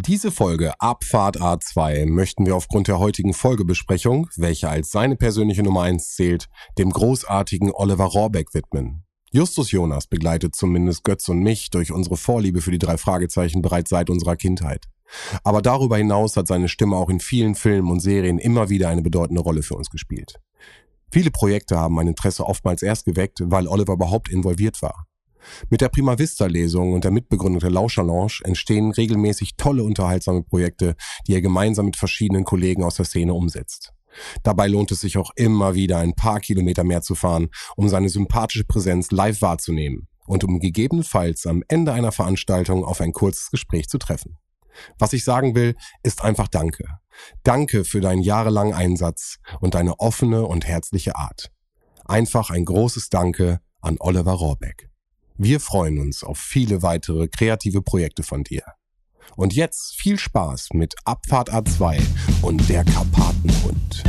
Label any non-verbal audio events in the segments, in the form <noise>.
Diese Folge Abfahrt A2 möchten wir aufgrund der heutigen Folgebesprechung, welche als seine persönliche Nummer 1 zählt, dem großartigen Oliver Rohrbeck widmen. Justus Jonas begleitet zumindest Götz und mich durch unsere Vorliebe für die drei Fragezeichen bereits seit unserer Kindheit. Aber darüber hinaus hat seine Stimme auch in vielen Filmen und Serien immer wieder eine bedeutende Rolle für uns gespielt. Viele Projekte haben mein Interesse oftmals erst geweckt, weil Oliver überhaupt involviert war. Mit der Prima Vista Lesung und der Mitbegründung der Lauscherlounge entstehen regelmäßig tolle unterhaltsame Projekte, die er gemeinsam mit verschiedenen Kollegen aus der Szene umsetzt. Dabei lohnt es sich auch immer wieder ein paar Kilometer mehr zu fahren, um seine sympathische Präsenz live wahrzunehmen und um gegebenenfalls am Ende einer Veranstaltung auf ein kurzes Gespräch zu treffen. Was ich sagen will, ist einfach Danke. Danke für deinen jahrelangen Einsatz und deine offene und herzliche Art. Einfach ein großes Danke an Oliver Rohrbeck. Wir freuen uns auf viele weitere kreative Projekte von dir. Und jetzt viel Spaß mit Abfahrt A2 und der Karpatenhund.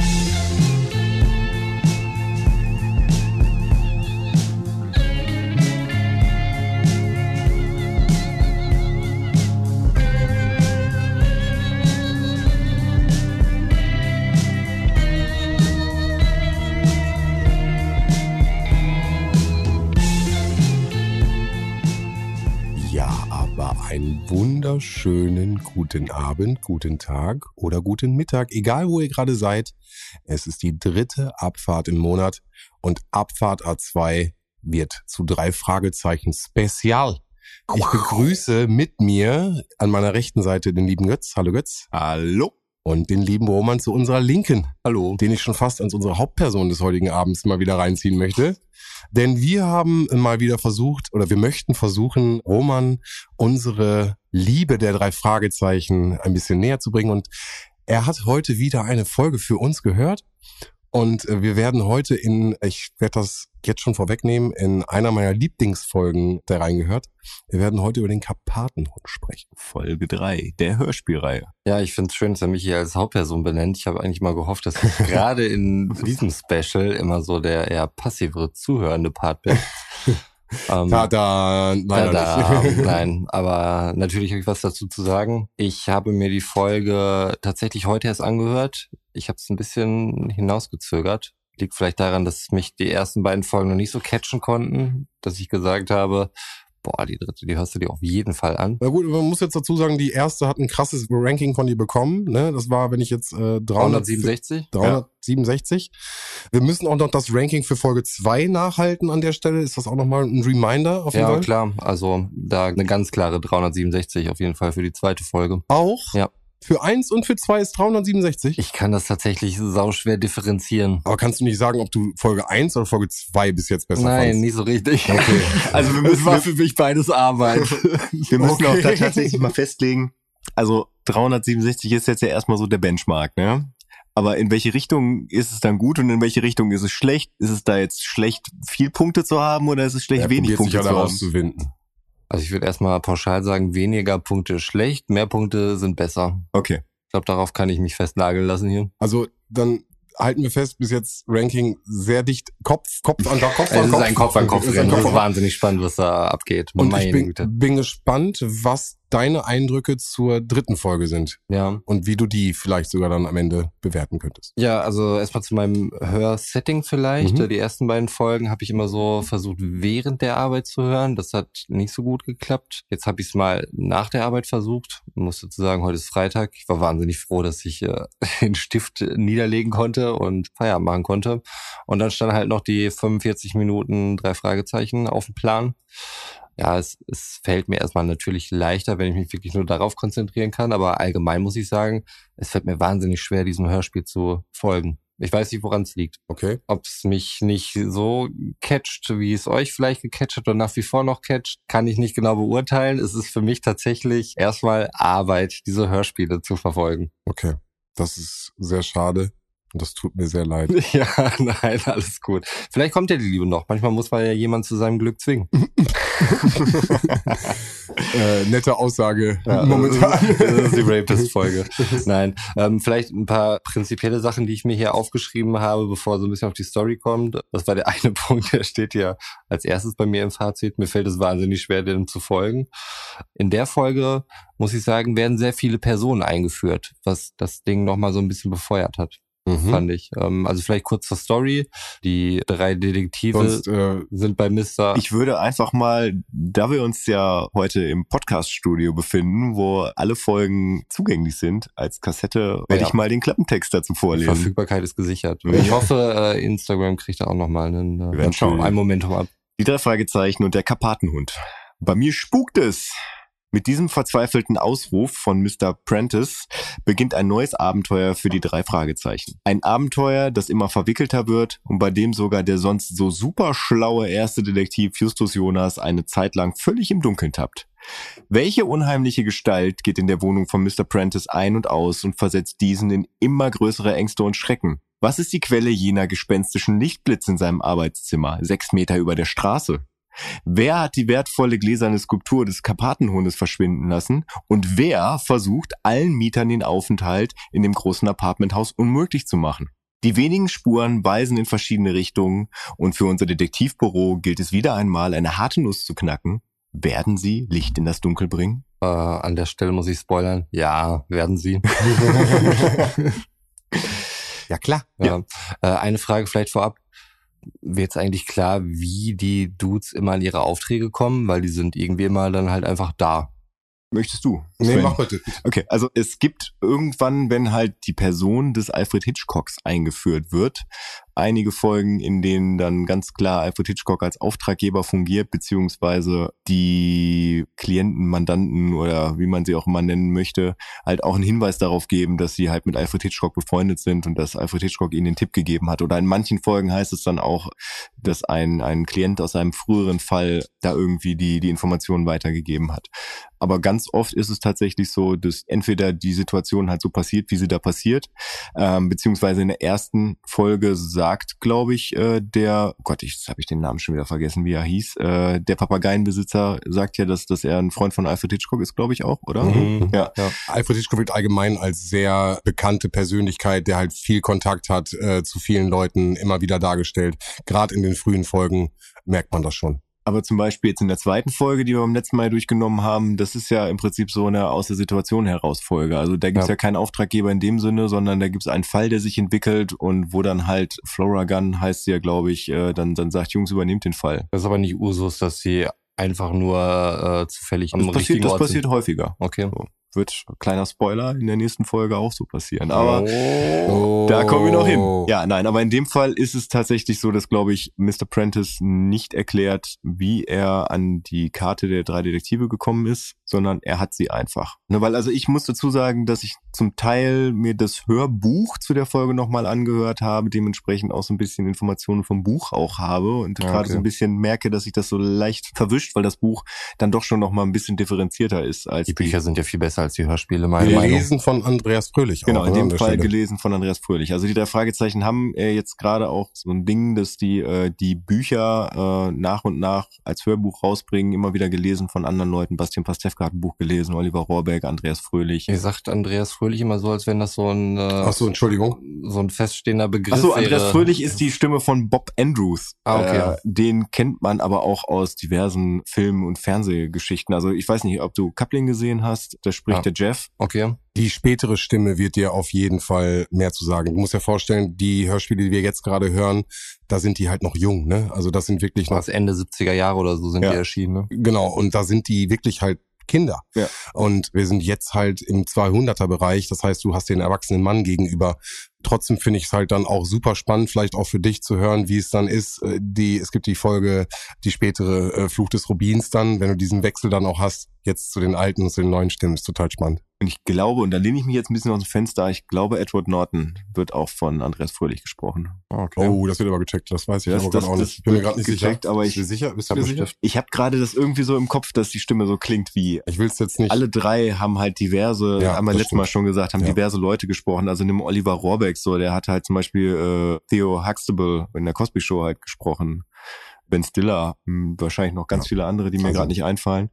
Ja, aber einen wunderschönen guten Abend, guten Tag oder guten Mittag, egal wo ihr gerade seid. Es ist die dritte Abfahrt im Monat und Abfahrt A2 wird zu drei Fragezeichen Spezial. Ich begrüße mit mir an meiner rechten Seite den lieben Götz. Hallo Götz. Hallo. Und den lieben Roman zu unserer Linken. Hallo. Den ich schon fast als unsere Hauptperson des heutigen Abends mal wieder reinziehen möchte. Denn wir haben mal wieder versucht, oder wir möchten versuchen, Roman unsere Liebe der drei Fragezeichen ein bisschen näher zu bringen. Und er hat heute wieder eine Folge für uns gehört. Und äh, wir werden heute in, ich werde das jetzt schon vorwegnehmen, in einer meiner Lieblingsfolgen da reingehört. Wir werden heute über den Karpatenhund sprechen. Folge 3 der Hörspielreihe. Ja, ich finde es schön, dass er mich hier als Hauptperson benennt. Ich habe eigentlich mal gehofft, dass ich <laughs> gerade in diesem Special immer so der eher passivere, zuhörende Part bin. <laughs> Ähm, Tada, leider tada, nicht. <laughs> nein, aber natürlich habe ich was dazu zu sagen. Ich habe mir die Folge tatsächlich heute erst angehört. Ich habe es ein bisschen hinausgezögert. Liegt vielleicht daran, dass mich die ersten beiden Folgen noch nicht so catchen konnten, dass ich gesagt habe, boah, die dritte, die hörst du dir auf jeden Fall an. Na gut, man muss jetzt dazu sagen, die erste hat ein krasses Ranking von dir bekommen. Ne? Das war, wenn ich jetzt äh, 300, 367? 367. Wir müssen auch noch das Ranking für Folge 2 nachhalten an der Stelle. Ist das auch nochmal ein Reminder auf jeden Ja, Fall? klar. Also da eine ganz klare 367 auf jeden Fall für die zweite Folge. Auch? Ja. Für 1 und für 2 ist 367? Ich kann das tatsächlich sauschwer differenzieren. Aber kannst du nicht sagen, ob du Folge 1 oder Folge 2 bis jetzt besser Nein, fandst? nicht so richtig. Okay. <laughs> Also wir <laughs> müssen, war für mich beides Arbeit. <laughs> wir müssen auch da Okay. tatsächlich mal festlegen. Also 367 ist jetzt ja erstmal so der Benchmark, ne? Aber in welche Richtung ist es dann gut und in welche Richtung ist es schlecht? Ist es da jetzt schlecht, viel Punkte zu haben oder ist es schlecht, Er wenig Punkte ja zu haben? rauszuwinden. Also ich würde erstmal pauschal sagen, weniger Punkte schlecht, mehr Punkte sind besser. Okay. Ich glaube, darauf kann ich mich festnageln lassen hier. Also dann halten wir fest, bis jetzt Ranking sehr dicht, Kopf, Kopf an Kopf Es an ist Kopf. ein Kopf an Kopf ist rennen. Das Kopf ist an- wahnsinnig spannend, was da abgeht. Und ich Meine bin, Güte. bin gespannt, was deine Eindrücke zur dritten Folge sind Ja. und wie du die vielleicht sogar dann am Ende bewerten könntest. Ja, also erstmal zu meinem Hörsetting vielleicht. Mhm. Die ersten beiden Folgen habe ich immer so versucht, während der Arbeit zu hören. Das hat nicht so gut geklappt. Jetzt habe ich es mal nach der Arbeit versucht. Ich muss dazu sagen, heute ist Freitag. Ich war wahnsinnig froh, dass ich äh, <laughs> den Stift niederlegen konnte und Feierabend machen konnte. Und dann stand halt noch die 45 Minuten drei Fragezeichen auf dem Plan. Ja, es, es fällt mir erstmal natürlich leichter, wenn ich mich wirklich nur darauf konzentrieren kann. Aber allgemein muss ich sagen, es fällt mir wahnsinnig schwer, diesem Hörspiel zu folgen. Ich weiß nicht, woran es liegt. Okay. Ob es mich nicht so catcht, wie es euch vielleicht gecatcht hat oder nach wie vor noch catcht, kann ich nicht genau beurteilen. Es ist für mich tatsächlich erstmal Arbeit, diese Hörspiele zu verfolgen. Okay. Das ist sehr schade. Das tut mir sehr leid. <laughs> Ja, nein, alles gut. Vielleicht kommt ja die Liebe noch. Manchmal muss man ja jemand zu seinem Glück zwingen. <laughs> äh, nette Aussage Ja, momentan. Das ist die Rapist-Folge. <laughs> Nein, ähm, vielleicht ein paar prinzipielle Sachen, die ich mir hier aufgeschrieben habe, bevor so ein bisschen auf die Story kommt. Das war der eine Punkt, der steht ja als erstes bei mir im Fazit. Mir fällt es wahnsinnig schwer, dem zu folgen. In der Folge, muss ich sagen, werden sehr viele Personen eingeführt, was das Ding nochmal so ein bisschen befeuert hat. Mhm. fand ich. Ähm, also vielleicht kurz zur Story. Die drei Detektive Sonst, äh, sind bei Mr. Ich würde einfach mal, da wir uns ja heute im Podcast-Studio befinden, wo alle Folgen zugänglich sind, als Kassette, werde Ja. ich mal den Klappentext dazu vorlesen. Verfügbarkeit ist gesichert. <laughs> Ich hoffe, äh, Instagram kriegt da auch nochmal einen, äh, werden schauen. ein Momentum ab. Die drei Fragezeichen und der Karpatenhund. Bei mir spukt es. Mit diesem verzweifelten Ausruf von Mr. Prentice beginnt ein neues Abenteuer für die drei Fragezeichen. Ein Abenteuer, das immer verwickelter wird und bei dem sogar der sonst so super schlaue erste Detektiv Justus Jonas eine Zeit lang völlig im Dunkeln tappt. Welche unheimliche Gestalt geht in der Wohnung von Mr. Prentice ein und aus und versetzt diesen in immer größere Ängste und Schrecken? Was ist die Quelle jener gespenstischen Lichtblitze in seinem Arbeitszimmer, sechs Meter über der Straße? Wer hat die wertvolle gläserne Skulptur des Karpatenhundes verschwinden lassen? Und wer versucht, allen Mietern den Aufenthalt in dem großen Apartmenthaus unmöglich zu machen? Die wenigen Spuren weisen in verschiedene Richtungen und für unser Detektivbüro gilt es wieder einmal, eine harte Nuss zu knacken. Werden sie Licht in das Dunkel bringen? Äh, an der Stelle muss ich spoilern. Ja, werden sie. <laughs> ja klar. Ja. Äh, eine Frage vielleicht vorab. Wird jetzt eigentlich klar, wie die Dudes immer an ihre Aufträge kommen? Weil die sind irgendwie immer dann halt einfach da. Möchtest du? Nee, mach bitte. Okay, also es gibt irgendwann, wenn halt die Person des Alfred Hitchcocks eingeführt wird, einige Folgen, in denen dann ganz klar Alfred Hitchcock als Auftraggeber fungiert, beziehungsweise die Klienten, Mandanten oder wie man sie auch immer nennen möchte, halt auch einen Hinweis darauf geben, dass sie halt mit Alfred Hitchcock befreundet sind und dass Alfred Hitchcock ihnen den Tipp gegeben hat. Oder in manchen Folgen heißt es dann auch, dass ein, ein Klient aus einem früheren Fall da irgendwie die, die Informationen weitergegeben hat. Aber ganz oft ist es tatsächlich so, dass entweder die Situation halt so passiert, wie sie da passiert, ähm, beziehungsweise in der ersten Folge sagt, glaube ich, äh, der, oh Gott, ich, jetzt habe ich den Namen schon wieder vergessen, wie er hieß, äh, der Papageienbesitzer sagt ja, dass, dass er ein Freund von Alfred Hitchcock ist, glaube ich auch, oder? Mhm. Ja. ja. Alfred Hitchcock wird allgemein als sehr bekannte Persönlichkeit, der halt viel Kontakt hat äh, zu vielen Leuten, immer wieder dargestellt. Gerade in den frühen Folgen merkt man das schon. Aber zum Beispiel jetzt in der zweiten Folge, die wir beim letzten Mal durchgenommen haben, das ist ja im Prinzip so eine aus der Situation heraus Folge. Also da gibt's ja. Ja. keinen Auftraggeber in dem Sinne, sondern da gibt's einen Fall, der sich entwickelt und wo dann halt Flora Gunn heißt sie ja, glaube ich, äh, dann, dann sagt, Jungs, übernehmt den Fall. Das ist aber nicht Usus, dass sie einfach nur äh, zufällig am Das passiert, richtigen das Ort passiert sind. häufiger. Okay. Wird, kleiner Spoiler, in der nächsten Folge auch so passieren. Aber oh. Da kommen wir noch hin. Ja, nein, aber in dem Fall ist es tatsächlich so, dass, glaube ich, Mr. Prentice nicht erklärt, wie er an die Karte der drei Detektive gekommen ist, sondern er hat sie einfach. Ne, weil also ich muss dazu sagen, dass ich zum Teil mir das Hörbuch zu der Folge nochmal angehört habe, dementsprechend auch so ein bisschen Informationen vom Buch auch habe und Ja, gerade okay. so ein bisschen merke, dass sich das so leicht verwischt, weil das Buch dann doch schon nochmal ein bisschen differenzierter ist als Die Bücher sind ja viel besser als die Hörspiele, meine Wir Meinung. von Andreas Fröhlich. Genau, auch, in ne, dem Fall Stelle. gelesen von Andreas Fröhlich. Also die drei Fragezeichen haben äh, jetzt gerade auch so ein Ding, dass die äh, die Bücher äh, nach und nach als Hörbuch rausbringen, immer wieder gelesen von anderen Leuten. Bastian Pastewka hat ein Buch gelesen, Oliver Rohrbeck, Andreas Fröhlich. Ihr sagt Andreas Fröhlich immer so, als wenn das so ein, äh, Ach so, Entschuldigung. so ein feststehender Begriff Achso, Andreas wäre. Fröhlich ist die Stimme von Bob Andrews. Ah, okay. Äh, den kennt man aber auch aus diversen Filmen und Fernsehgeschichten. Also ich weiß nicht, ob du Coupling gesehen hast. Da spricht Ja. der Jeff. Okay. Die spätere Stimme wird dir auf jeden Fall mehr zu sagen. Du musst dir vorstellen, die Hörspiele, die wir jetzt gerade hören, da sind die halt noch jung, ne? Also das sind wirklich noch Was Ende 70er Jahre oder so sind Ja. die erschienen, ne? Genau, und da sind die wirklich halt Kinder. Ja. Und wir sind jetzt halt im 200er Bereich, das heißt, du hast den erwachsenen Mann gegenüber. Trotzdem finde ich es halt dann auch super spannend, vielleicht auch für dich zu hören, wie es dann ist. Äh, Die, es gibt die Folge, die spätere äh, Fluch des Rubins dann, wenn du diesen Wechsel dann auch hast, jetzt zu den alten und zu den neuen Stimmen, ist total spannend. Und ich glaube, und da lehne ich mich jetzt ein bisschen aus dem Fenster, ich glaube, Edward Norton wird auch von Andreas Fröhlich gesprochen. Okay. Oh, das wird aber gecheckt, das weiß ich das, aber das, auch das nicht. Ich bin mir gerade nicht gecheckt, sicher. aber Bist ich, du sicher? Bist du sicher? ich habe gerade das irgendwie so im Kopf, dass die Stimme so klingt wie Ich will es jetzt nicht. alle drei haben halt diverse, Ja, haben wir letztes Mal stimmt. schon gesagt, haben Ja. diverse Leute gesprochen. Also nimm Oliver Rohrbeck so, der hat halt zum Beispiel äh, Theo Huxtable in der Cosby Show halt gesprochen. Ben Stiller, hm, wahrscheinlich noch ganz Ja. viele andere, die mir Also- gerade nicht einfallen.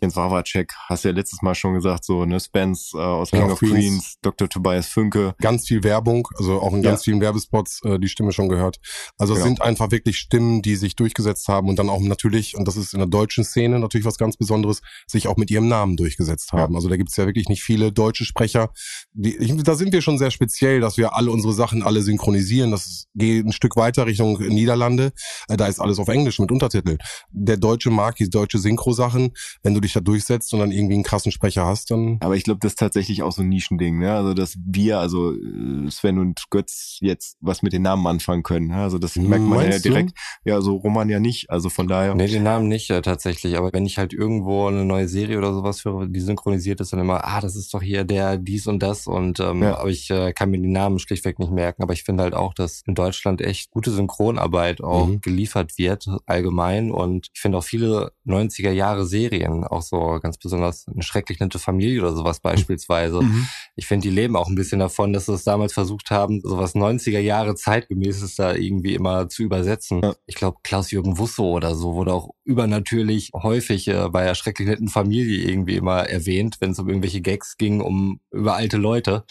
Jens Wawacek, hast du ja letztes Mal schon gesagt, so, ne, Spence äh, aus King King of Queens, Queens. Dr. Tobias Fünke. ganz viel Werbung, also auch in ganz Ja. vielen Werbespots äh, die Stimme schon gehört. Also es Genau. sind einfach wirklich Stimmen, die sich durchgesetzt haben und dann auch natürlich, und das ist in der deutschen Szene natürlich was ganz Besonderes, sich auch mit ihrem Namen durchgesetzt haben. Also da gibt's ja wirklich nicht viele deutsche Sprecher. Die, ich, da sind wir schon sehr speziell, dass wir alle unsere Sachen alle synchronisieren. Das geht ein Stück weiter Richtung Niederlande. Äh, da ist alles auf Englisch mit Untertitel. Der deutsche mag die deutsche Synchro-Sachen. Wenn du dich da durchsetzt und dann irgendwie einen krassen Sprecher hast, dann Aber ich glaube, das ist tatsächlich auch so ein Nischending, ne? Also, dass wir, also äh, Sven und Götz jetzt was mit den Namen anfangen können. ne? Also das merkt man ja Meinst du? direkt. Ja, also Roman ja nicht. Also von daher. Nee, den Namen nicht äh, tatsächlich, aber wenn ich halt irgendwo eine neue Serie oder sowas höre, die synchronisiert ist, dann immer, ah, das ist doch hier der dies und das und ähm, Ja. aber ich äh, kann mir die Namen schlichtweg nicht merken, aber ich finde halt auch, dass in Deutschland echt gute Synchronarbeit auch Mhm. geliefert wird allgemein und ich finde auch viele 90er Jahre Serien, auch so ganz besonders eine schrecklich nette Familie oder sowas beispielsweise, Mhm. ich finde, die leben auch ein bisschen davon, dass sie es damals versucht haben, sowas 90er Jahre zeitgemäßes da irgendwie immer zu übersetzen. Ja. Ich glaube, Klaus-Jürgen Wusso oder so wurde auch übernatürlich häufig äh, bei der schrecklich netten Familie irgendwie immer erwähnt, wenn es um irgendwelche Gags ging, um über alte Leute.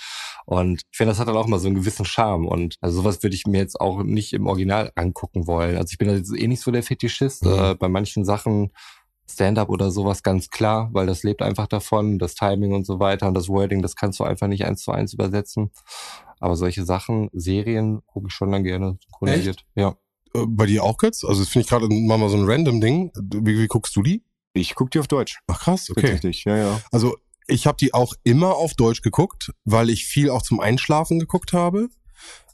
Und ich finde, das hat dann auch mal so einen gewissen Charme. Und also sowas würde ich mir jetzt auch nicht im Original angucken wollen. Also ich bin da jetzt eh nicht so der Fetischist. Mhm. Äh, bei manchen Sachen Stand-up oder sowas ganz klar, weil das lebt einfach davon, das Timing und so weiter und das Wording, das kannst du einfach nicht eins zu eins übersetzen. Aber solche Sachen, Serien, gucke ich schon dann gerne synchronisiert. Ja. äh, bei dir auch Götz? Also das finde ich gerade mal so ein random Ding. Wie, wie guckst du die? Ich guck die auf Deutsch. Ach krass, okay. Tatsächlich, ja, ja. Also ich habe die auch immer auf Deutsch geguckt, weil ich viel auch zum Einschlafen geguckt habe.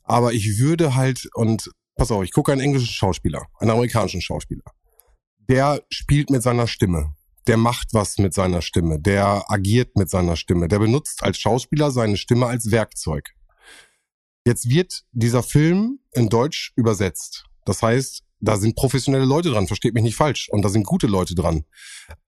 Aber ich würde halt, und pass auf, ich gucke einen englischen Schauspieler, einen amerikanischen Schauspieler. Der spielt mit seiner Stimme. Der macht was mit seiner Stimme. Der agiert mit seiner Stimme. Der benutzt als Schauspieler seine Stimme als Werkzeug. Jetzt wird dieser Film in Deutsch übersetzt. Das heißt, da sind professionelle Leute dran, versteht mich nicht falsch. Und da sind gute Leute dran.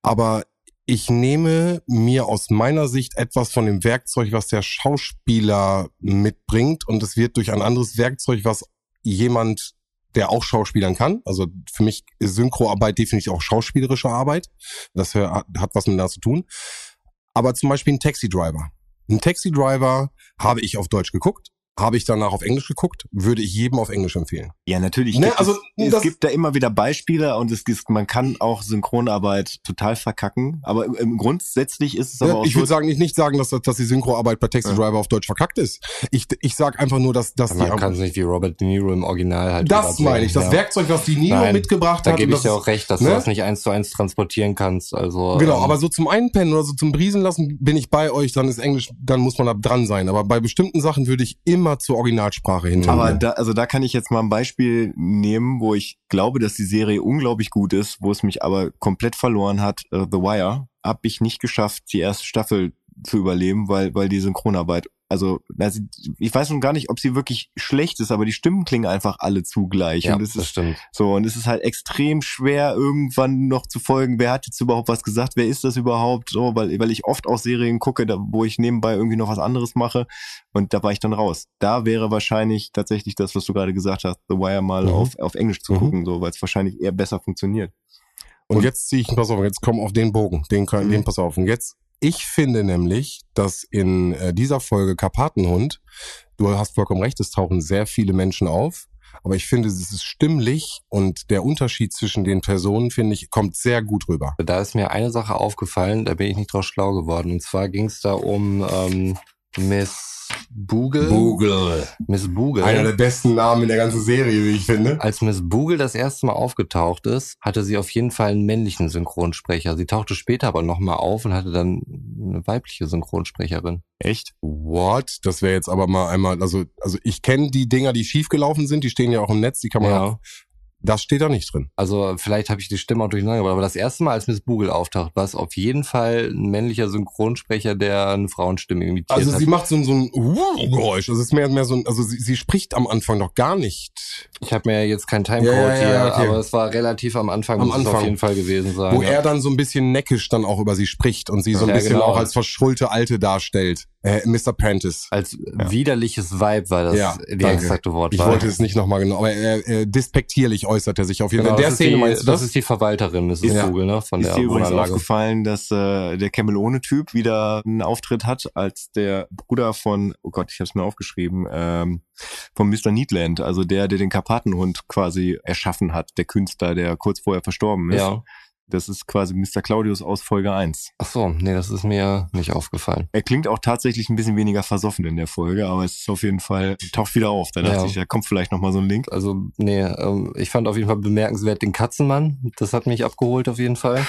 Aber ich nehme mir aus meiner Sicht etwas von dem Werkzeug, was der Schauspieler mitbringt und es wird durch ein anderes Werkzeug, was jemand, der auch Schauspielern kann, also für mich ist Synchroarbeit definitiv auch schauspielerische Arbeit, das hat hat was miteinander zu tun, aber zum Beispiel ein Taxi-Driver. Ein Taxi-Driver habe ich auf Deutsch geguckt, habe ich danach auf Englisch geguckt, würde ich jedem auf Englisch empfehlen. Ja, natürlich. Ne, gibt also, es, es gibt da immer wieder Beispiele und es ist, man kann auch Synchronarbeit total verkacken. Aber im, im grundsätzlich ist es aber Ja, auch ich würde sagen, nicht, nicht sagen, dass, dass die Synchroarbeit bei Taxi Driver auf Deutsch verkackt ist. Ich, ich sag einfach nur, dass, dass Man die kann es nicht wie Robert De Niro im Original halt Das meine ich, das ja. Werkzeug, was die Nino Nein, mitgebracht Da hat. gebe und ich dir auch recht, dass ne? du das nicht eins zu eins transportieren kannst. Also Genau, ähm, aber so zum Einpennen oder so zum Briesen lassen bin ich bei euch, dann ist Englisch, dann muss man da dran sein. Aber bei bestimmten Sachen würde ich immer zur Originalsprache hin. Aber da, also da kann ich jetzt mal ein Beispiel nehmen, wo ich glaube, dass die Serie unglaublich gut ist, wo es mich aber komplett verloren hat. Äh, The Wire habe ich nicht geschafft, die erste Staffel zu überleben, weil weil die Synchronarbeit, also, also ich weiß schon gar nicht, ob sie wirklich schlecht ist, aber die Stimmen klingen einfach alle zugleich ja, und es das ist stimmt. so und es ist halt extrem schwer irgendwann noch zu folgen, wer hat jetzt überhaupt was gesagt, wer ist das überhaupt, so, weil weil ich oft auch Serien gucke, da, wo ich nebenbei irgendwie noch was anderes mache und da war ich dann raus. Da wäre wahrscheinlich tatsächlich das, was du gerade gesagt hast, The Wire mal Mhm. auf, auf Englisch zu Mhm. gucken, so, weil es wahrscheinlich eher besser funktioniert. Und jetzt ziehe ich, pass auf, jetzt komm auf den Bogen, den, kann, Mhm. den pass auf. Und jetzt, ich finde nämlich, dass in äh, dieser Folge Karpatenhund, du hast vollkommen recht, es tauchen sehr viele Menschen auf, aber ich finde, es ist stimmlich und der Unterschied zwischen den Personen, finde ich, kommt sehr gut rüber. Da ist mir eine Sache aufgefallen, da bin ich nicht drauf schlau geworden. Und zwar ging es da um ähm, Miss Boogle. Boogle. Miss Boogle. Einer der besten Namen in der ganzen Serie, wie ich finde. Als Miss Boogle das erste Mal aufgetaucht ist, hatte sie auf jeden Fall einen männlichen Synchronsprecher. Sie tauchte später aber nochmal auf und hatte dann eine weibliche Synchronsprecherin. Echt? What? Das wäre jetzt aber mal einmal, also, also ich kenne die Dinger, die schiefgelaufen sind, die stehen ja auch im Netz, die kann man auch Das steht da nicht drin. Also vielleicht habe ich die Stimme auch durcheinander gebracht, aber das erste Mal, als Miss Bugel auftaucht, war es auf jeden Fall ein männlicher Synchronsprecher, der eine Frauenstimme imitiert Also hat. sie macht so, ein- so ein Uh-Geräusch. Das ist mehr, mehr so ein, also sie, sie spricht am Anfang doch gar nicht. Ich habe mir jetzt keinen Timecode Ja, ja, ja, hier, okay. aber es war relativ am Anfang, Am muss es Anfang. auf jeden Fall gewesen sein. Wo er dann so ein bisschen neckisch dann auch über sie spricht und sie so ein bisschen genau. auch als verschrullte Alte darstellt. Äh, Mr. Prentice. Als widerliches Vibe war das Ja, die danke. exakte Ich Wortwahl. wollte es nicht nochmal genau, aber er, äh, despektierlich äußert er sich auf jeden Genau, Fall. In der das, Szene ist die, meinst du das das? ist die Verwalterin, Mrs. Ja. Vogel, ne, von Ist der dir übrigens aufgefallen, dass äh, der Camelone-Typ wieder einen Auftritt hat, als der Bruder von, oh Gott, ich habe es mir aufgeschrieben, ähm, von Mr. Neatland, also der, der den Karpatenhund quasi erschaffen hat, der Künstler, der kurz vorher verstorben ist. Ja. Das ist quasi Mr. Claudius aus Folge 1. Ach so, nee, das ist mir nicht aufgefallen. Er klingt auch tatsächlich ein bisschen weniger versoffen in der Folge, aber es ist auf jeden Fall, taucht wieder auf. Da dachte Ja. ich, da kommt vielleicht nochmal so ein Link. Also, nee, ähm, ich fand auf jeden Fall bemerkenswert den Katzenmann. Das hat mich abgeholt auf jeden Fall.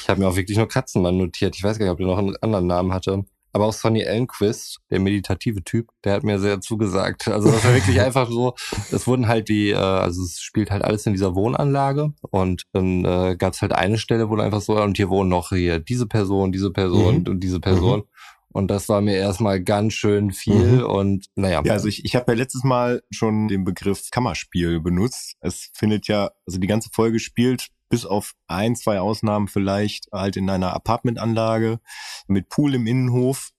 Ich habe mir auch wirklich nur Katzenmann notiert. Ich weiß gar nicht, ob der noch einen anderen Namen hatte. Aber auch Sonny Ellenquist, der meditative Typ, der hat mir sehr zugesagt. Also das war wirklich <laughs> einfach so, es wurden halt die, äh, also es spielt halt alles in dieser Wohnanlage und dann äh, gab es halt eine Stelle, wo einfach so, und hier wohnen noch hier diese Person, diese Person Mhm. und diese Person. Und das war mir erstmal ganz schön viel Mhm. und naja. Ja, also ich, ich habe ja letztes Mal schon den Begriff Kammerspiel benutzt. Es findet ja, also die ganze Folge spielt bis auf ein, zwei Ausnahmen vielleicht halt in einer Apartmentanlage mit Pool im Innenhof,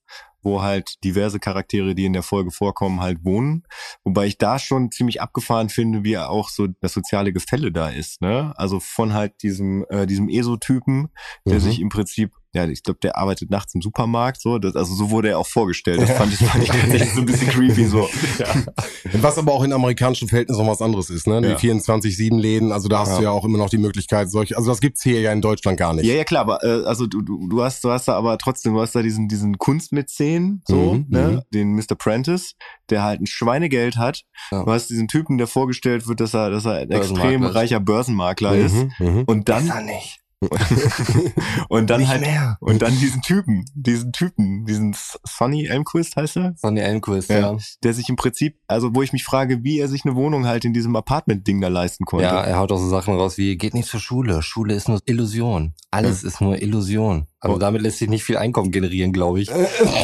wo halt diverse Charaktere, die in der Folge vorkommen, halt wohnen. Wobei ich da schon ziemlich abgefahren finde, wie auch so das soziale Gefälle da ist. Ne? Also von halt diesem, äh, diesem ESO-Typen, der Mhm. sich im Prinzip, ja, ich glaube, der arbeitet nachts im Supermarkt, so, das, also so wurde er auch vorgestellt. Das Ja. fand ich, fand ich tatsächlich so ein bisschen creepy, so. <laughs> Was aber auch in amerikanischen Verhältnissen noch was anderes ist, ne? Die Ja. 24-7-Läden, also da hast Ja. du ja auch immer noch die Möglichkeit, solche, also das gibt's hier ja in Deutschland gar nicht. Ja, ja, klar, aber äh, also du, du, du hast, du hast da aber trotzdem, du hast da diesen, diesen Kunstmäzen, so, Mhm, ne, mhm. den Mr. Prentice, der halt ein Schweinegeld hat. Ja. Du hast diesen Typen, der vorgestellt wird, dass er, dass er ein extrem reicher Börsenmakler ist. Mhm, mhm. Und dann, nicht. <laughs> und dann nicht halt, mehr. und dann diesen Typen, diesen Typen, diesen Sonny Elmquist heißt er? Sonny Ellenquist, Ja. ja. Der sich im Prinzip, also wo ich mich frage, wie er sich eine Wohnung halt in diesem Apartment-Ding da leisten konnte. Ja, er haut auch so Sachen raus wie, geht nicht zur Schule. Schule ist nur Illusion. Alles ist nur Illusion. Also damit lässt sich nicht viel Einkommen generieren, glaube ich.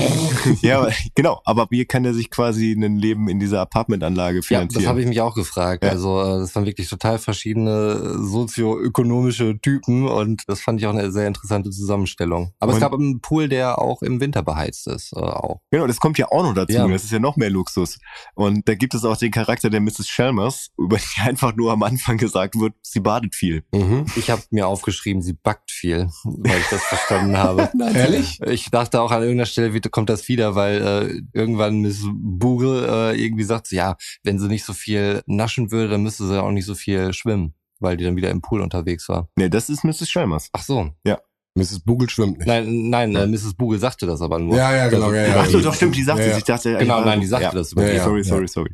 <laughs> ja, genau. Aber wie kann er sich quasi ein Leben in dieser Apartmentanlage Ja, finanzieren? das habe ich mich auch gefragt. Ja. Also äh, das waren wirklich total verschiedene sozioökonomische Typen und das fand ich auch eine sehr interessante Zusammenstellung. Aber es Und- gab einen Pool, der auch im Winter beheizt ist. Äh, auch. Genau, das kommt ja auch noch dazu. Ja. Das ist ja noch mehr Luxus. Und da gibt es auch den Charakter der Mrs. Chalmers, über die <laughs> einfach nur am Anfang gesagt wird, sie badet viel. Mhm. Ich habe mir aufgeschrieben, sie backt viel, weil ich das verstanden habe. <laughs> Ehrlich? Ich dachte auch an irgendeiner Stelle wie- kommt das wieder, weil äh, irgendwann Miss Bugel äh, irgendwie sagt, ja, wenn sie nicht so viel naschen würde, dann müsste sie auch nicht so viel schwimmen, weil die dann wieder im Pool unterwegs war. Nee, das ist Mrs. Chalmers. Ach so. Mrs. Bugel schwimmt nicht. Nein, nein, äh, Mrs. Bugel sagte das aber nur. Ja, ja, genau, ja, ja. Ach so, doch, stimmt, die sagte Ja, es. ja. Ich dachte, Genau, ja, nein, die sagte ja. das Ja, ja. Sorry, sorry, sorry.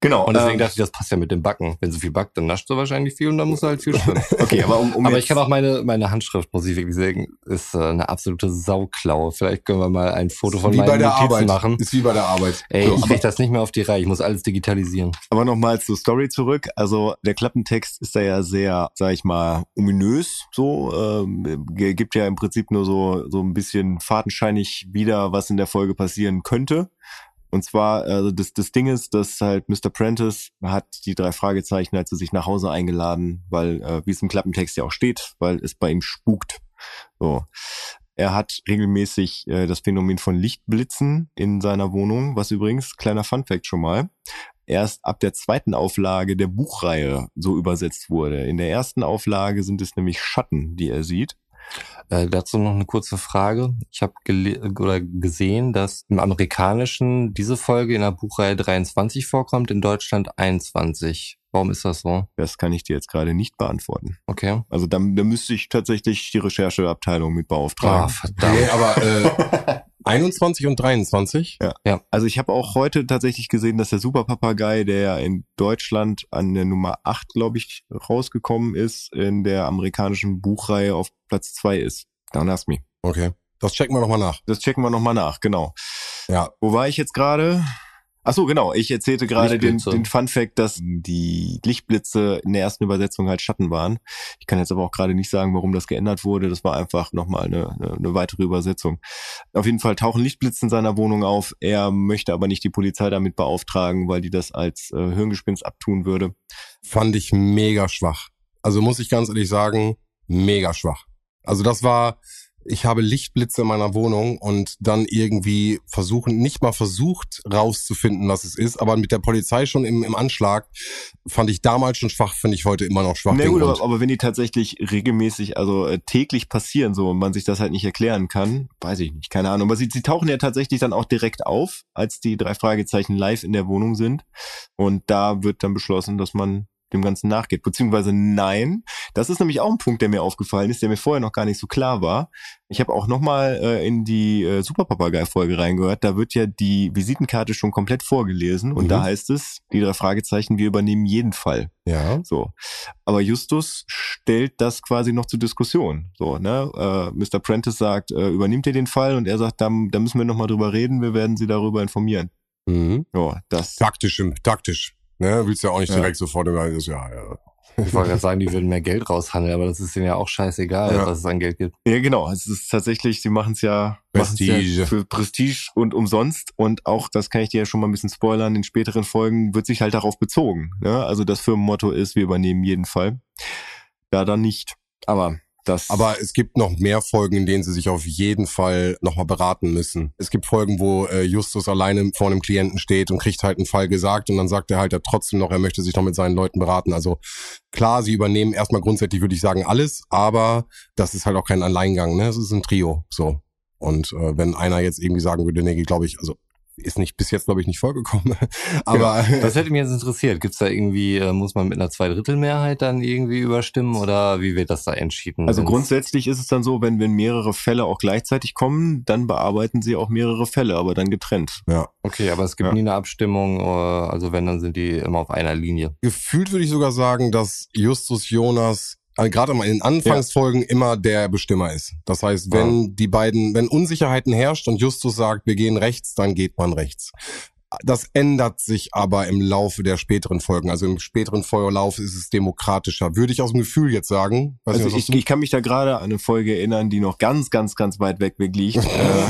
Genau. Und deswegen ähm, dachte ich, das passt ja mit dem Backen. Wenn sie viel backt, dann nascht sie wahrscheinlich viel und dann muss sie halt viel schwimmen. <laughs> okay, aber um, um aber ich kann auch meine, meine Handschrift, muss ich wirklich sagen, ist äh, eine absolute Sauklaue. Vielleicht können wir mal ein Foto von wie meinen bei der Notizen Arbeit. machen. Ist wie bei der Arbeit. Ey, So, ich krieg das nicht mehr auf die Reihe. Ich muss alles digitalisieren. aber nochmal zur Story zurück. Also der Klappentext ist da ja sehr, sag ich mal, ominös. So ähm, gibt ja im Prinzip nur so so ein bisschen fadenscheinig wieder, was in der Folge passieren könnte. Und zwar, also das, das Ding ist, dass halt Mr. Prentice hat die drei Fragezeichen halt zu sich nach Hause eingeladen, weil, äh, wie es im Klappentext ja auch steht, weil es bei ihm spukt. So. Er hat regelmäßig äh, das Phänomen von Lichtblitzen in seiner Wohnung, was übrigens, kleiner Funfact schon mal, erst ab der zweiten Auflage der Buchreihe so übersetzt wurde. In der ersten Auflage sind es nämlich Schatten, die er sieht. Äh, dazu noch eine kurze Frage. Ich habe oder gesehen, dass im Amerikanischen diese Folge in der Buchreihe 23 vorkommt, in Deutschland 21. Warum ist das so? Das kann ich dir jetzt gerade nicht beantworten. Okay. Also da, da müsste ich tatsächlich die Rechercheabteilung mit Ah, beauftragen. verdammt. Nee, aber äh, <laughs> 21 und 23? Also ich habe auch heute tatsächlich gesehen, dass der Superpapagei, der ja in Deutschland an der Nummer 8, glaube ich, rausgekommen ist, in der amerikanischen Buchreihe auf Platz 2 ist. Don't ask me. Okay. Das checken wir nochmal nach. Das checken wir nochmal nach, genau. Ja. Wo war ich jetzt gerade? Ach so, genau. Ich erzählte gerade den, den Fun Fact, dass die Lichtblitze in der ersten Übersetzung halt Schatten waren. Ich kann jetzt aber auch gerade nicht sagen, warum das geändert wurde. Das war einfach nochmal eine, eine, eine weitere Übersetzung. Auf jeden Fall tauchen Lichtblitze in seiner Wohnung auf. Er möchte aber nicht die Polizei damit beauftragen, weil die das als äh, Hirngespinst abtun würde. Fand ich mega schwach. Also muss ich ganz ehrlich sagen, mega schwach. Also das war, ich habe Lichtblitze in meiner Wohnung und dann irgendwie versuchen, nicht mal versucht rauszufinden, was es ist, aber mit der Polizei schon im, im Anschlag fand ich damals schon schwach, finde ich heute immer noch schwach. Na den gut, aber, aber wenn die tatsächlich regelmäßig, also äh, täglich passieren so und man sich das halt nicht erklären kann, weiß ich nicht, keine Ahnung. Aber sie, sie tauchen ja tatsächlich dann auch direkt auf, als die drei Fragezeichen live in der Wohnung sind. Und da wird dann beschlossen, dass man dem Ganzen nachgeht. Beziehungsweise nein, das ist nämlich auch ein Punkt, der mir aufgefallen ist, der mir vorher noch gar nicht so klar war. Ich habe auch nochmal äh, in die äh, Superpapagei-Folge reingehört. Da wird ja die Visitenkarte schon komplett vorgelesen und Mhm. da heißt es, die drei Fragezeichen, wir übernehmen jeden Fall. ja. So. Aber Justus stellt das quasi noch zur Diskussion. So, ne? Äh, Mr. Prentice sagt, äh, übernimmt ihr den Fall? Und er sagt, da, da müssen wir nochmal drüber reden, wir werden sie darüber informieren. Mhm. Ja, das. Taktisch, im- taktisch. Ne? Willst ja auch nicht Ja. direkt sofort über das, ja, ja. Ich wollte gerade sagen, die würden mehr Geld raushandeln, aber das ist denen ja auch scheißegal, Ja. was es an Geld gibt. Ja, genau. Es ist tatsächlich, sie machen es ja, Prestige. ja für Prestige und umsonst. Und auch, das kann ich dir ja schon mal ein bisschen spoilern, in späteren Folgen wird sich halt darauf bezogen. Ne? Also das Firmenmotto ist, wir übernehmen jeden Fall. Ja, dann nicht. Aber das. Aber es gibt noch mehr Folgen, in denen sie sich auf jeden Fall nochmal beraten müssen. Es gibt Folgen, wo äh, Justus alleine vor einem Klienten steht und kriegt halt einen Fall gesagt und dann sagt er halt ja trotzdem noch, er möchte sich noch mit seinen Leuten beraten. Also klar, sie übernehmen erstmal grundsätzlich, würde ich sagen, alles, aber das ist halt auch kein Alleingang, ne? Es ist ein Trio, so. Und äh, wenn einer jetzt irgendwie sagen würde, nee, glaube ich, also ist nicht bis jetzt, glaube ich, nicht vorgekommen. <laughs> aber Das hätte mich jetzt interessiert. Gibt's da irgendwie, äh, muss man mit einer Zweidrittelmehrheit dann irgendwie überstimmen oder wie wird das da entschieden? Also grundsätzlich ist es dann so, wenn, wenn mehrere Fälle auch gleichzeitig kommen, dann bearbeiten sie auch mehrere Fälle, aber dann getrennt. ja. Okay, aber es gibt Ja. nie eine Abstimmung, äh, also wenn, dann sind die immer auf einer Linie. gefühlt würde ich sogar sagen, dass Justus Jonas gerade mal in den Anfangsfolgen immer der Bestimmer ist. Das heißt, wenn die beiden, wenn Unsicherheiten herrscht und Justus sagt, wir gehen rechts, dann geht man rechts. Das ändert sich aber im Laufe der späteren Folgen. Also im späteren Verlauf ist es demokratischer. Würde ich aus dem Gefühl jetzt sagen. Weiß Also nicht, ich, ich kann mich da gerade an eine Folge erinnern, die noch ganz, ganz, ganz weit weg weg liegt, <laughs> äh,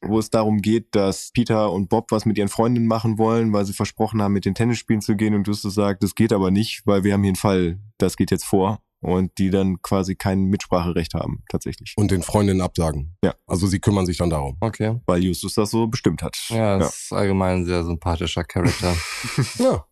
wo es darum geht, dass Peter und Bob was mit ihren Freundinnen machen wollen, weil sie versprochen haben, mit den Tennisspielen zu gehen und Justus sagt, das geht aber nicht, weil wir haben hier einen Fall, das geht jetzt vor und die dann quasi kein Mitspracherecht haben, tatsächlich, und den Freundinnen absagen. Ja. Also sie kümmern sich dann darum. Okay. weil Justus das so bestimmt hat. Ja, das ist allgemein ein sehr sympathischer Charakter. <laughs> Ja.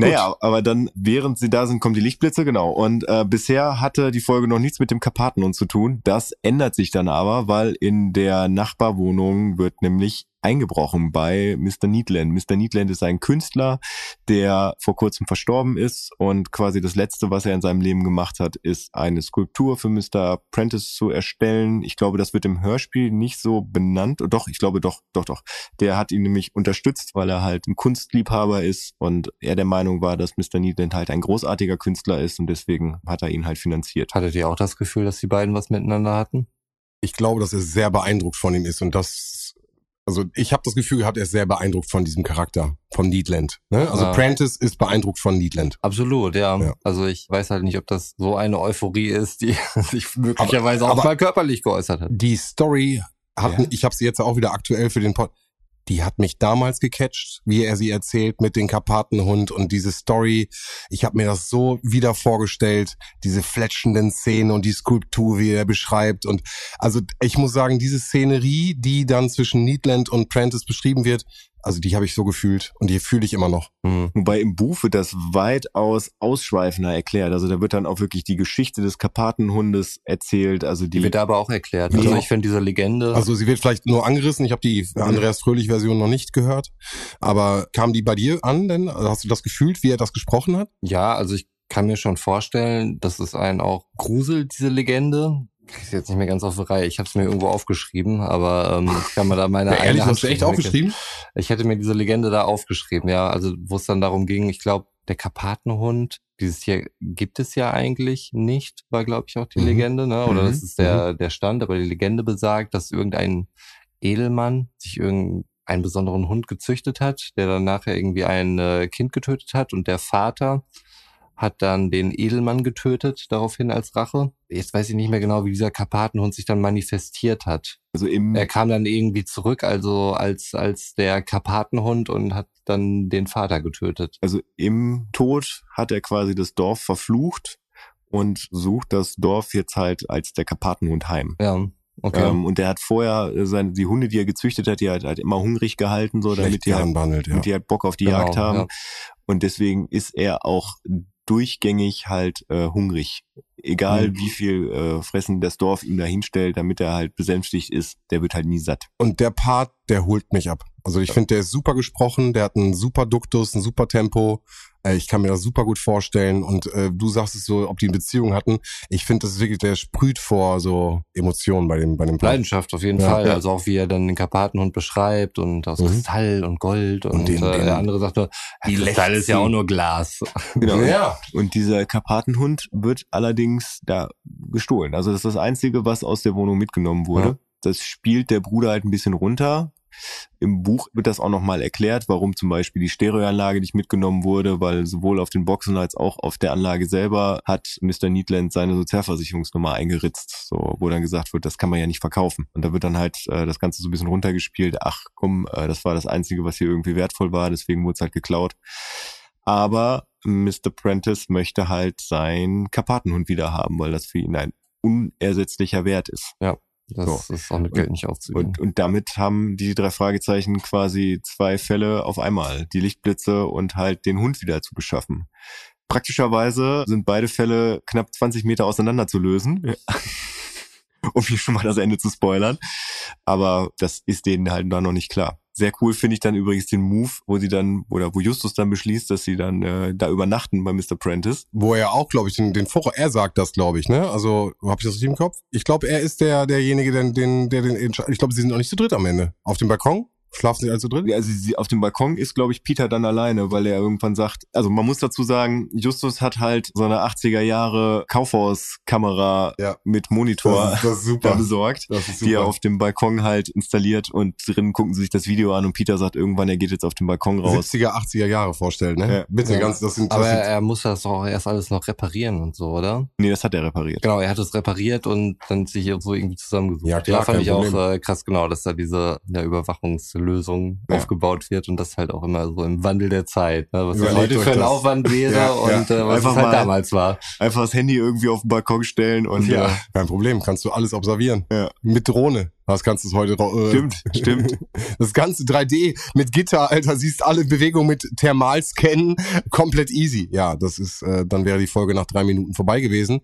Naja, aber dann, während sie da sind, kommen die Lichtblitze, genau. Und äh, bisher hatte die Folge noch nichts mit dem Karpatenhund zu tun. Das ändert sich dann aber, weil in der Nachbarwohnung wird nämlich eingebrochen bei Mr. Neatland. Mr. Neatland ist ein Künstler, der vor kurzem verstorben ist und quasi das Letzte, was er in seinem Leben gemacht hat, ist eine Skulptur für Mr. Prentice zu erstellen. Ich glaube, das wird im Hörspiel nicht so benannt. Doch, ich glaube doch, doch, doch. Der hat ihn nämlich unterstützt, weil er halt ein Kunstliebhaber ist und er der Meinung war, dass Mr. Needland halt ein großartiger Künstler ist und deswegen hat er ihn halt finanziert. Hattet ihr auch das Gefühl, dass die beiden was miteinander hatten? Ich glaube, dass er sehr beeindruckt von ihm ist und das also ich habe das Gefühl gehabt, er ist sehr beeindruckt von diesem Charakter, von Needland. Ne? Also Ah. Prentice ist beeindruckt von Needland. Absolut, ja. Ja. Also ich weiß halt nicht, ob das so eine Euphorie ist, die <laughs> sich möglicherweise Aber- auch mal körperlich geäußert hat. Die Story hat, Ja. ich habe sie jetzt auch wieder aktuell für den Pod. Die hat mich damals gecatcht, wie er sie erzählt mit dem Karpatenhund und diese Story. Ich habe mir das so wieder vorgestellt, diese fletschenden Szenen und die Skulptur, wie er beschreibt. Und also ich muss sagen, diese Szenerie, die dann zwischen Needland und Prentice beschrieben wird, also die habe ich so gefühlt und die fühle ich immer noch. Hm. Wobei im Buch wird das weitaus ausschweifender erklärt. Also da wird dann auch wirklich die Geschichte des Karpatenhundes erzählt. Also die, Die wird aber auch erklärt. Ja. Also ich finde diese Legende. Also sie wird vielleicht nur angerissen. Ich habe die Mhm. Andreas Fröhlich-Version noch nicht gehört. Aber kam die bei dir an denn? Also hast du das gefühlt, wie er das gesprochen hat? ja, also ich kann mir schon vorstellen, dass es einen auch gruselt, diese Legende. Ich ist jetzt nicht mehr ganz auf die Reihe. Ich habe es mir irgendwo aufgeschrieben, aber ähm, ich kann mir da meine <laughs> Ja, ehrlich, hast du echt aufgeschrieben? Ich hätte mir diese Legende da aufgeschrieben, ja. Also wo es dann darum ging, ich glaube, der Karpatenhund, dieses Tier gibt es ja eigentlich nicht, war glaube ich auch die Mhm. Legende, ne? Oder Mhm. das ist der der Stand, aber die Legende besagt, dass irgendein Edelmann sich irgendein einen besonderen Hund gezüchtet hat, der dann nachher irgendwie ein äh, Kind getötet hat und der Vater hat dann den Edelmann getötet, daraufhin als Rache. Jetzt weiß ich nicht mehr genau, wie dieser Karpatenhund sich dann manifestiert hat. Also im, Er kam dann irgendwie zurück, also als, als der Karpatenhund und hat dann den Vater getötet. also im Tod hat er quasi das Dorf verflucht und sucht das Dorf jetzt halt als der Karpatenhund heim. Ja, okay. Ähm, und der hat vorher äh, seine, die Hunde, die er gezüchtet hat, die hat halt immer hungrig gehalten, so, damit Schlecht die, halt, ja. damit die halt Bock auf die Genau, Jagd haben. ja. Und deswegen ist er auch durchgängig halt äh, hungrig. Egal Mhm. wie viel äh, Fressen das Dorf ihm da hinstellt, damit er halt besänftigt ist, der wird halt nie satt. Und der Part, der holt mich ab. Also ich finde, der ist super gesprochen, der hat einen super Duktus, ein super Tempo. Äh, Ich kann mir das super gut vorstellen. Und äh, du sagst es so, ob die eine Beziehung hatten. Ich finde, das ist wirklich, der sprüht vor so Emotionen bei dem, bei dem Part. Leidenschaft auf jeden Ja, Fall. ja. Also auch wie er dann den Karpatenhund beschreibt und aus Mhm. Kristall und Gold und, Und den- äh, den- der andere sagt nur, die Kristall ist ja auch nur Glas. Genau. Ja. Und dieser Karpatenhund wird allerdings da gestohlen. Also das ist das Einzige, was aus der Wohnung mitgenommen wurde. Ja. Das spielt der Bruder halt ein bisschen runter. Im Buch wird das auch nochmal erklärt, warum zum Beispiel die Stereoanlage nicht mitgenommen wurde, weil sowohl auf den Boxen als auch auf der Anlage selber hat Mr. Needland seine Sozialversicherungsnummer eingeritzt, so, wo dann gesagt wird, das kann man ja nicht verkaufen. Und da wird dann halt äh, das Ganze so ein bisschen runtergespielt. Ach komm, äh, das war das Einzige, was hier irgendwie wertvoll war, deswegen wurde es halt geklaut. Aber Mr. Prentice möchte halt seinen Karpatenhund wieder haben, weil das für ihn ein unersetzlicher Wert ist. Das ist auch mit Geld nicht aufzuwiegen. Und, und damit haben die drei Fragezeichen quasi zwei Fälle auf einmal. Die Lichtblitze und halt den Hund wieder zu beschaffen. Praktischerweise sind beide Fälle knapp 20 Meter auseinander zu lösen. <laughs> <laughs> um hier schon mal das Ende zu spoilern. Aber das ist denen halt da noch nicht klar. Sehr cool finde ich dann übrigens den Move, wo sie dann, oder wo Justus dann beschließt, dass sie dann äh, da übernachten bei Mr. Prentice. Wo er auch, glaube ich, den, den Vorrat, er sagt das, glaube ich, ne? Also, habe ich das richtig im Kopf? Ich glaube, er ist der, derjenige, der den, der den, ich glaube, sie sind auch nicht zu dritt am Ende. Auf dem Balkon? Schlafen sie alle zu dritt? Also sie, auf dem Balkon ist, glaube ich, Peter dann alleine, weil er irgendwann sagt, also man muss dazu sagen, Justus hat halt so eine 80er Jahre Kaufhauskamera Ja. mit Monitor das ist da <laughs> besorgt, Das ist die er auf dem Balkon halt installiert und drin gucken sie sich das Video an und Peter sagt irgendwann, er geht jetzt auf den Balkon raus. 70er, 80er Jahre vorstellen, ne? Ja. Bitte, Ja. ganz, das sind, das Aber sind er, er muss das auch erst alles noch reparieren und so, oder? Nee, das hat er repariert. Genau, er hat es repariert und dann sich so irgendwie zusammengesucht. Ja, klar, fand kein ich auch Problem. äh, krass genau, dass da diese ja, Überwachungslösung Ja. aufgebaut wird und das halt auch immer so im Wandel der Zeit, ne? was das Überlegt heute für ein das. Aufwand <laughs> wäre Ja, ja. und äh, was Einfach es halt mal- damals war. Einfach das Handy irgendwie auf den Balkon stellen und ja, äh, kein Problem, kannst du alles observieren. Ja. Mit Drohne. Was kannst du es heute äh, stimmt, stimmt. <laughs> Das ganze 3D mit Gitter, Alter, siehst alle Bewegungen mit Thermalscannen, komplett easy. Ja, das ist, äh, dann wäre die Folge nach drei Minuten vorbei gewesen.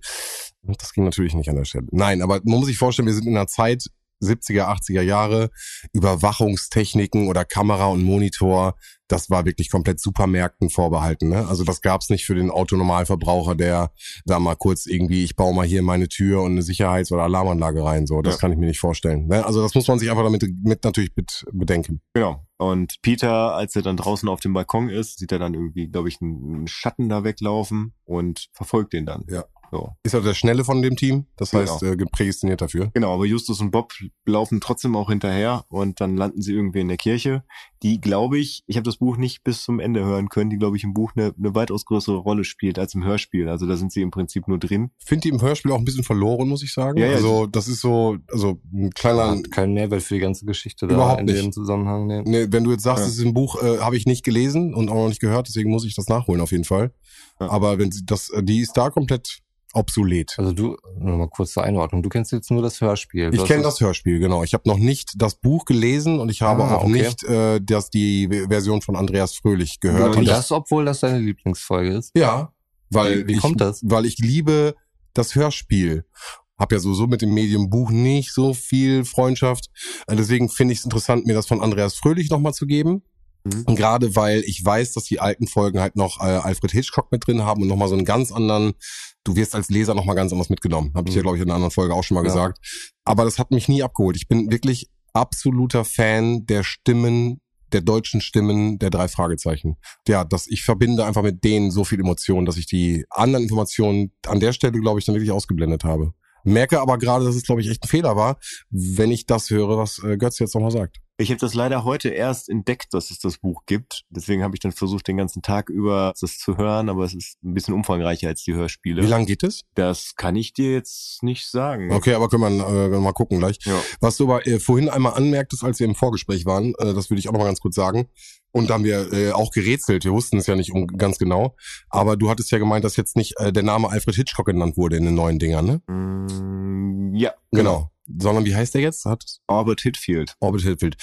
Das ging natürlich nicht an der Stelle. Nein, aber man muss sich vorstellen, wir sind in einer Zeit, 70er, 80er Jahre, Überwachungstechniken oder Kamera und Monitor, das war wirklich komplett Supermärkten vorbehalten. Ne? Also das gab's nicht für den Autonormalverbraucher, der da mal kurz irgendwie, ich baue mal hier meine Tür und eine Sicherheits- oder Alarmanlage rein. So, das Ja. kann ich mir nicht vorstellen. Ne? Also das muss man sich einfach damit mit natürlich mit bedenken. Genau. Und Peter, als er dann draußen auf dem Balkon ist, sieht er dann irgendwie, glaube ich, einen Schatten da weglaufen und verfolgt den dann. Ja. So. Ist er der Schnelle von dem Team? Das Genau. heißt, äh, prädestiniert dafür. Genau, aber Justus und Bob laufen trotzdem auch hinterher und dann landen sie irgendwie in der Kirche, die, glaube ich, ich habe das Buch nicht bis zum Ende hören können, die, glaube ich, im Buch eine, eine weitaus größere Rolle spielt als im Hörspiel. Also da sind sie im Prinzip nur drin. Finde die im Hörspiel auch ein bisschen verloren, muss ich sagen. Ja, ja, also das ist so, also ein kleiner. Hat keinen Mehrwert für die ganze Geschichte da Überhaupt in nicht. dem Zusammenhang. Nee. Nee, wenn du jetzt sagst, Ja. es ist ein Buch, äh, habe ich nicht gelesen und auch noch nicht gehört, deswegen muss ich das nachholen auf jeden Fall. Ja. Aber wenn sie das, äh, die ist da komplett obsolet. Also du, nur mal kurz zur Einordnung, du kennst jetzt nur das Hörspiel. Ich Du kenne hast das Hörspiel, genau. Ich habe noch nicht das Buch gelesen und ich habe Ah, auch okay. nicht äh, das, die Version von Andreas Fröhlich gehört. Und das, das, obwohl das deine Lieblingsfolge ist. ja, weil Wie- wie ich, kommt das? Weil ich liebe das Hörspiel. Hab ja sowieso mit dem Medium Buch nicht so viel Freundschaft. Äh, Deswegen finde ich es interessant, mir das von Andreas Fröhlich nochmal zu geben. Mhm. Und gerade weil ich weiß, dass die alten Folgen halt noch äh, Alfred Hitchcock mit drin haben und nochmal so einen ganz anderen, du wirst als Leser nochmal ganz anders mitgenommen. Habe ich ja, Mhm. glaube ich, in einer anderen Folge auch schon mal Ja. gesagt. Aber das hat mich nie abgeholt. Ich bin wirklich absoluter Fan der Stimmen, der deutschen Stimmen der drei Fragezeichen. Ja, dass ich verbinde einfach mit denen so viel Emotionen, dass ich die anderen Informationen an der Stelle, glaube ich, dann wirklich ausgeblendet habe. Merke aber gerade, dass es, glaube ich, echt ein Fehler war, wenn ich das höre, was äh, Götz jetzt nochmal sagt. Ich habe das leider heute erst entdeckt, dass es das Buch gibt. Deswegen habe ich dann versucht, den ganzen Tag über das zu hören, aber es ist ein bisschen umfangreicher als die Hörspiele. Wie lang geht es? Das kann ich dir jetzt nicht sagen. Okay, aber können wir äh, mal gucken gleich. Ja. Was du aber äh, vorhin einmal anmerktest, als wir im Vorgespräch waren, äh, das würde ich auch noch mal ganz kurz sagen. Und da haben wir äh, auch gerätselt. Wir wussten es ja nicht um, ganz genau. Aber du hattest ja gemeint, dass jetzt nicht äh, der Name Alfred Hitchcock genannt wurde in den neuen Dingern, ne? Mm, ja, Genau. Sondern wie heißt der jetzt? Hat Orbit Hitfield. Orbit Hitfield.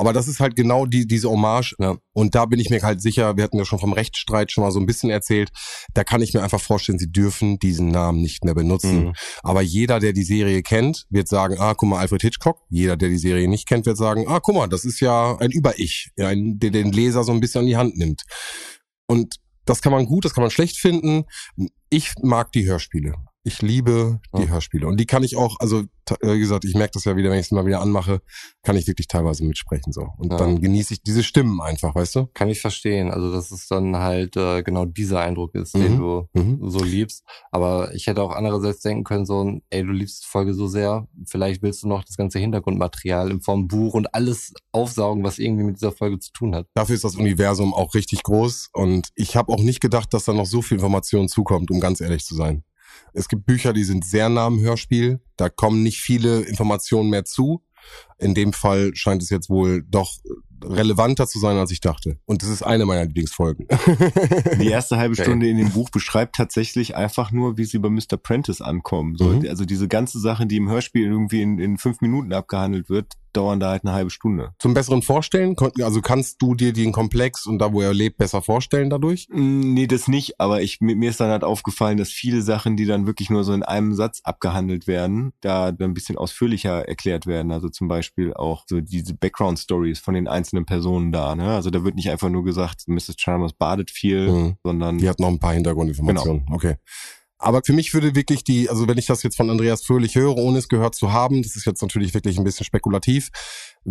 Aber das ist halt genau die, diese Hommage. Ja. Und da bin ich mir halt sicher, wir hatten ja schon vom Rechtsstreit schon mal so ein bisschen erzählt, da kann ich mir einfach vorstellen, sie dürfen diesen Namen nicht mehr benutzen. Mhm. Aber jeder, der die Serie kennt, wird sagen, ah, guck mal, Alfred Hitchcock. Jeder, der die Serie nicht kennt, wird sagen, ah, guck mal, das ist ja ein Über-Ich, ja, ein, der den Leser so ein bisschen an die Hand nimmt. Und das kann man gut, das kann man schlecht finden. Ich mag die Hörspiele. Ich liebe die Ja. Hörspiele. Und die kann ich auch, also äh, wie gesagt, ich merke das ja wieder, wenn ich es mal wieder anmache, kann ich wirklich teilweise mitsprechen so. Und Ja. dann genieße ich diese Stimmen einfach, weißt du? Kann ich verstehen. Also, dass es dann halt äh, genau dieser Eindruck ist, Mhm. den du Mhm. so liebst. Aber ich hätte auch andererseits denken können, so, ey, du liebst die Folge so sehr, vielleicht willst du noch das ganze Hintergrundmaterial in Form Buch und alles aufsaugen, was irgendwie mit dieser Folge zu tun hat. Dafür ist das Universum auch richtig groß und ich habe auch nicht gedacht, dass da noch so viel Information zukommt, um ganz ehrlich zu sein. Es gibt Bücher, die sind sehr nah am Hörspiel, da kommen nicht viele Informationen mehr zu. In dem Fall scheint es jetzt wohl doch relevanter zu sein, als ich dachte. Und das ist eine meiner Lieblingsfolgen. <laughs> Die erste halbe Okay. Stunde in dem Buch beschreibt tatsächlich einfach nur, wie sie bei Mr. Prentice ankommen. So, Mhm. Also diese ganze Sache, die im Hörspiel irgendwie in, in fünf Minuten abgehandelt wird, dauern da halt eine halbe Stunde. Zum besseren Vorstellen, also kannst du dir den Komplex und da, wo er lebt, besser vorstellen dadurch? Mm, Nee, das nicht, aber ich, mir, ist dann halt aufgefallen, dass viele Sachen, die dann wirklich nur so in einem Satz abgehandelt werden, da dann ein bisschen ausführlicher erklärt werden. Also zum Beispiel auch so diese Background-Stories von den einzelnen Personen da. Ne? Also da wird nicht einfach nur gesagt, Mrs. Chalmers badet viel, Mhm. sondern Die hat noch ein paar Hintergrundinformationen. Okay. Aber für mich würde wirklich die, also wenn ich das jetzt von Andreas Fröhlich höre, ohne es gehört zu haben, das ist jetzt natürlich wirklich ein bisschen spekulativ,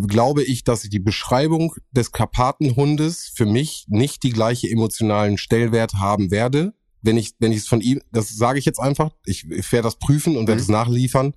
glaube ich, dass die Beschreibung des Karpatenhundes für mich nicht die gleiche emotionalen Stellwert haben werde. Wenn ich, wenn ich es von ihm, das sage ich jetzt einfach, ich, ich werde das prüfen und werde Mhm. es nachliefern,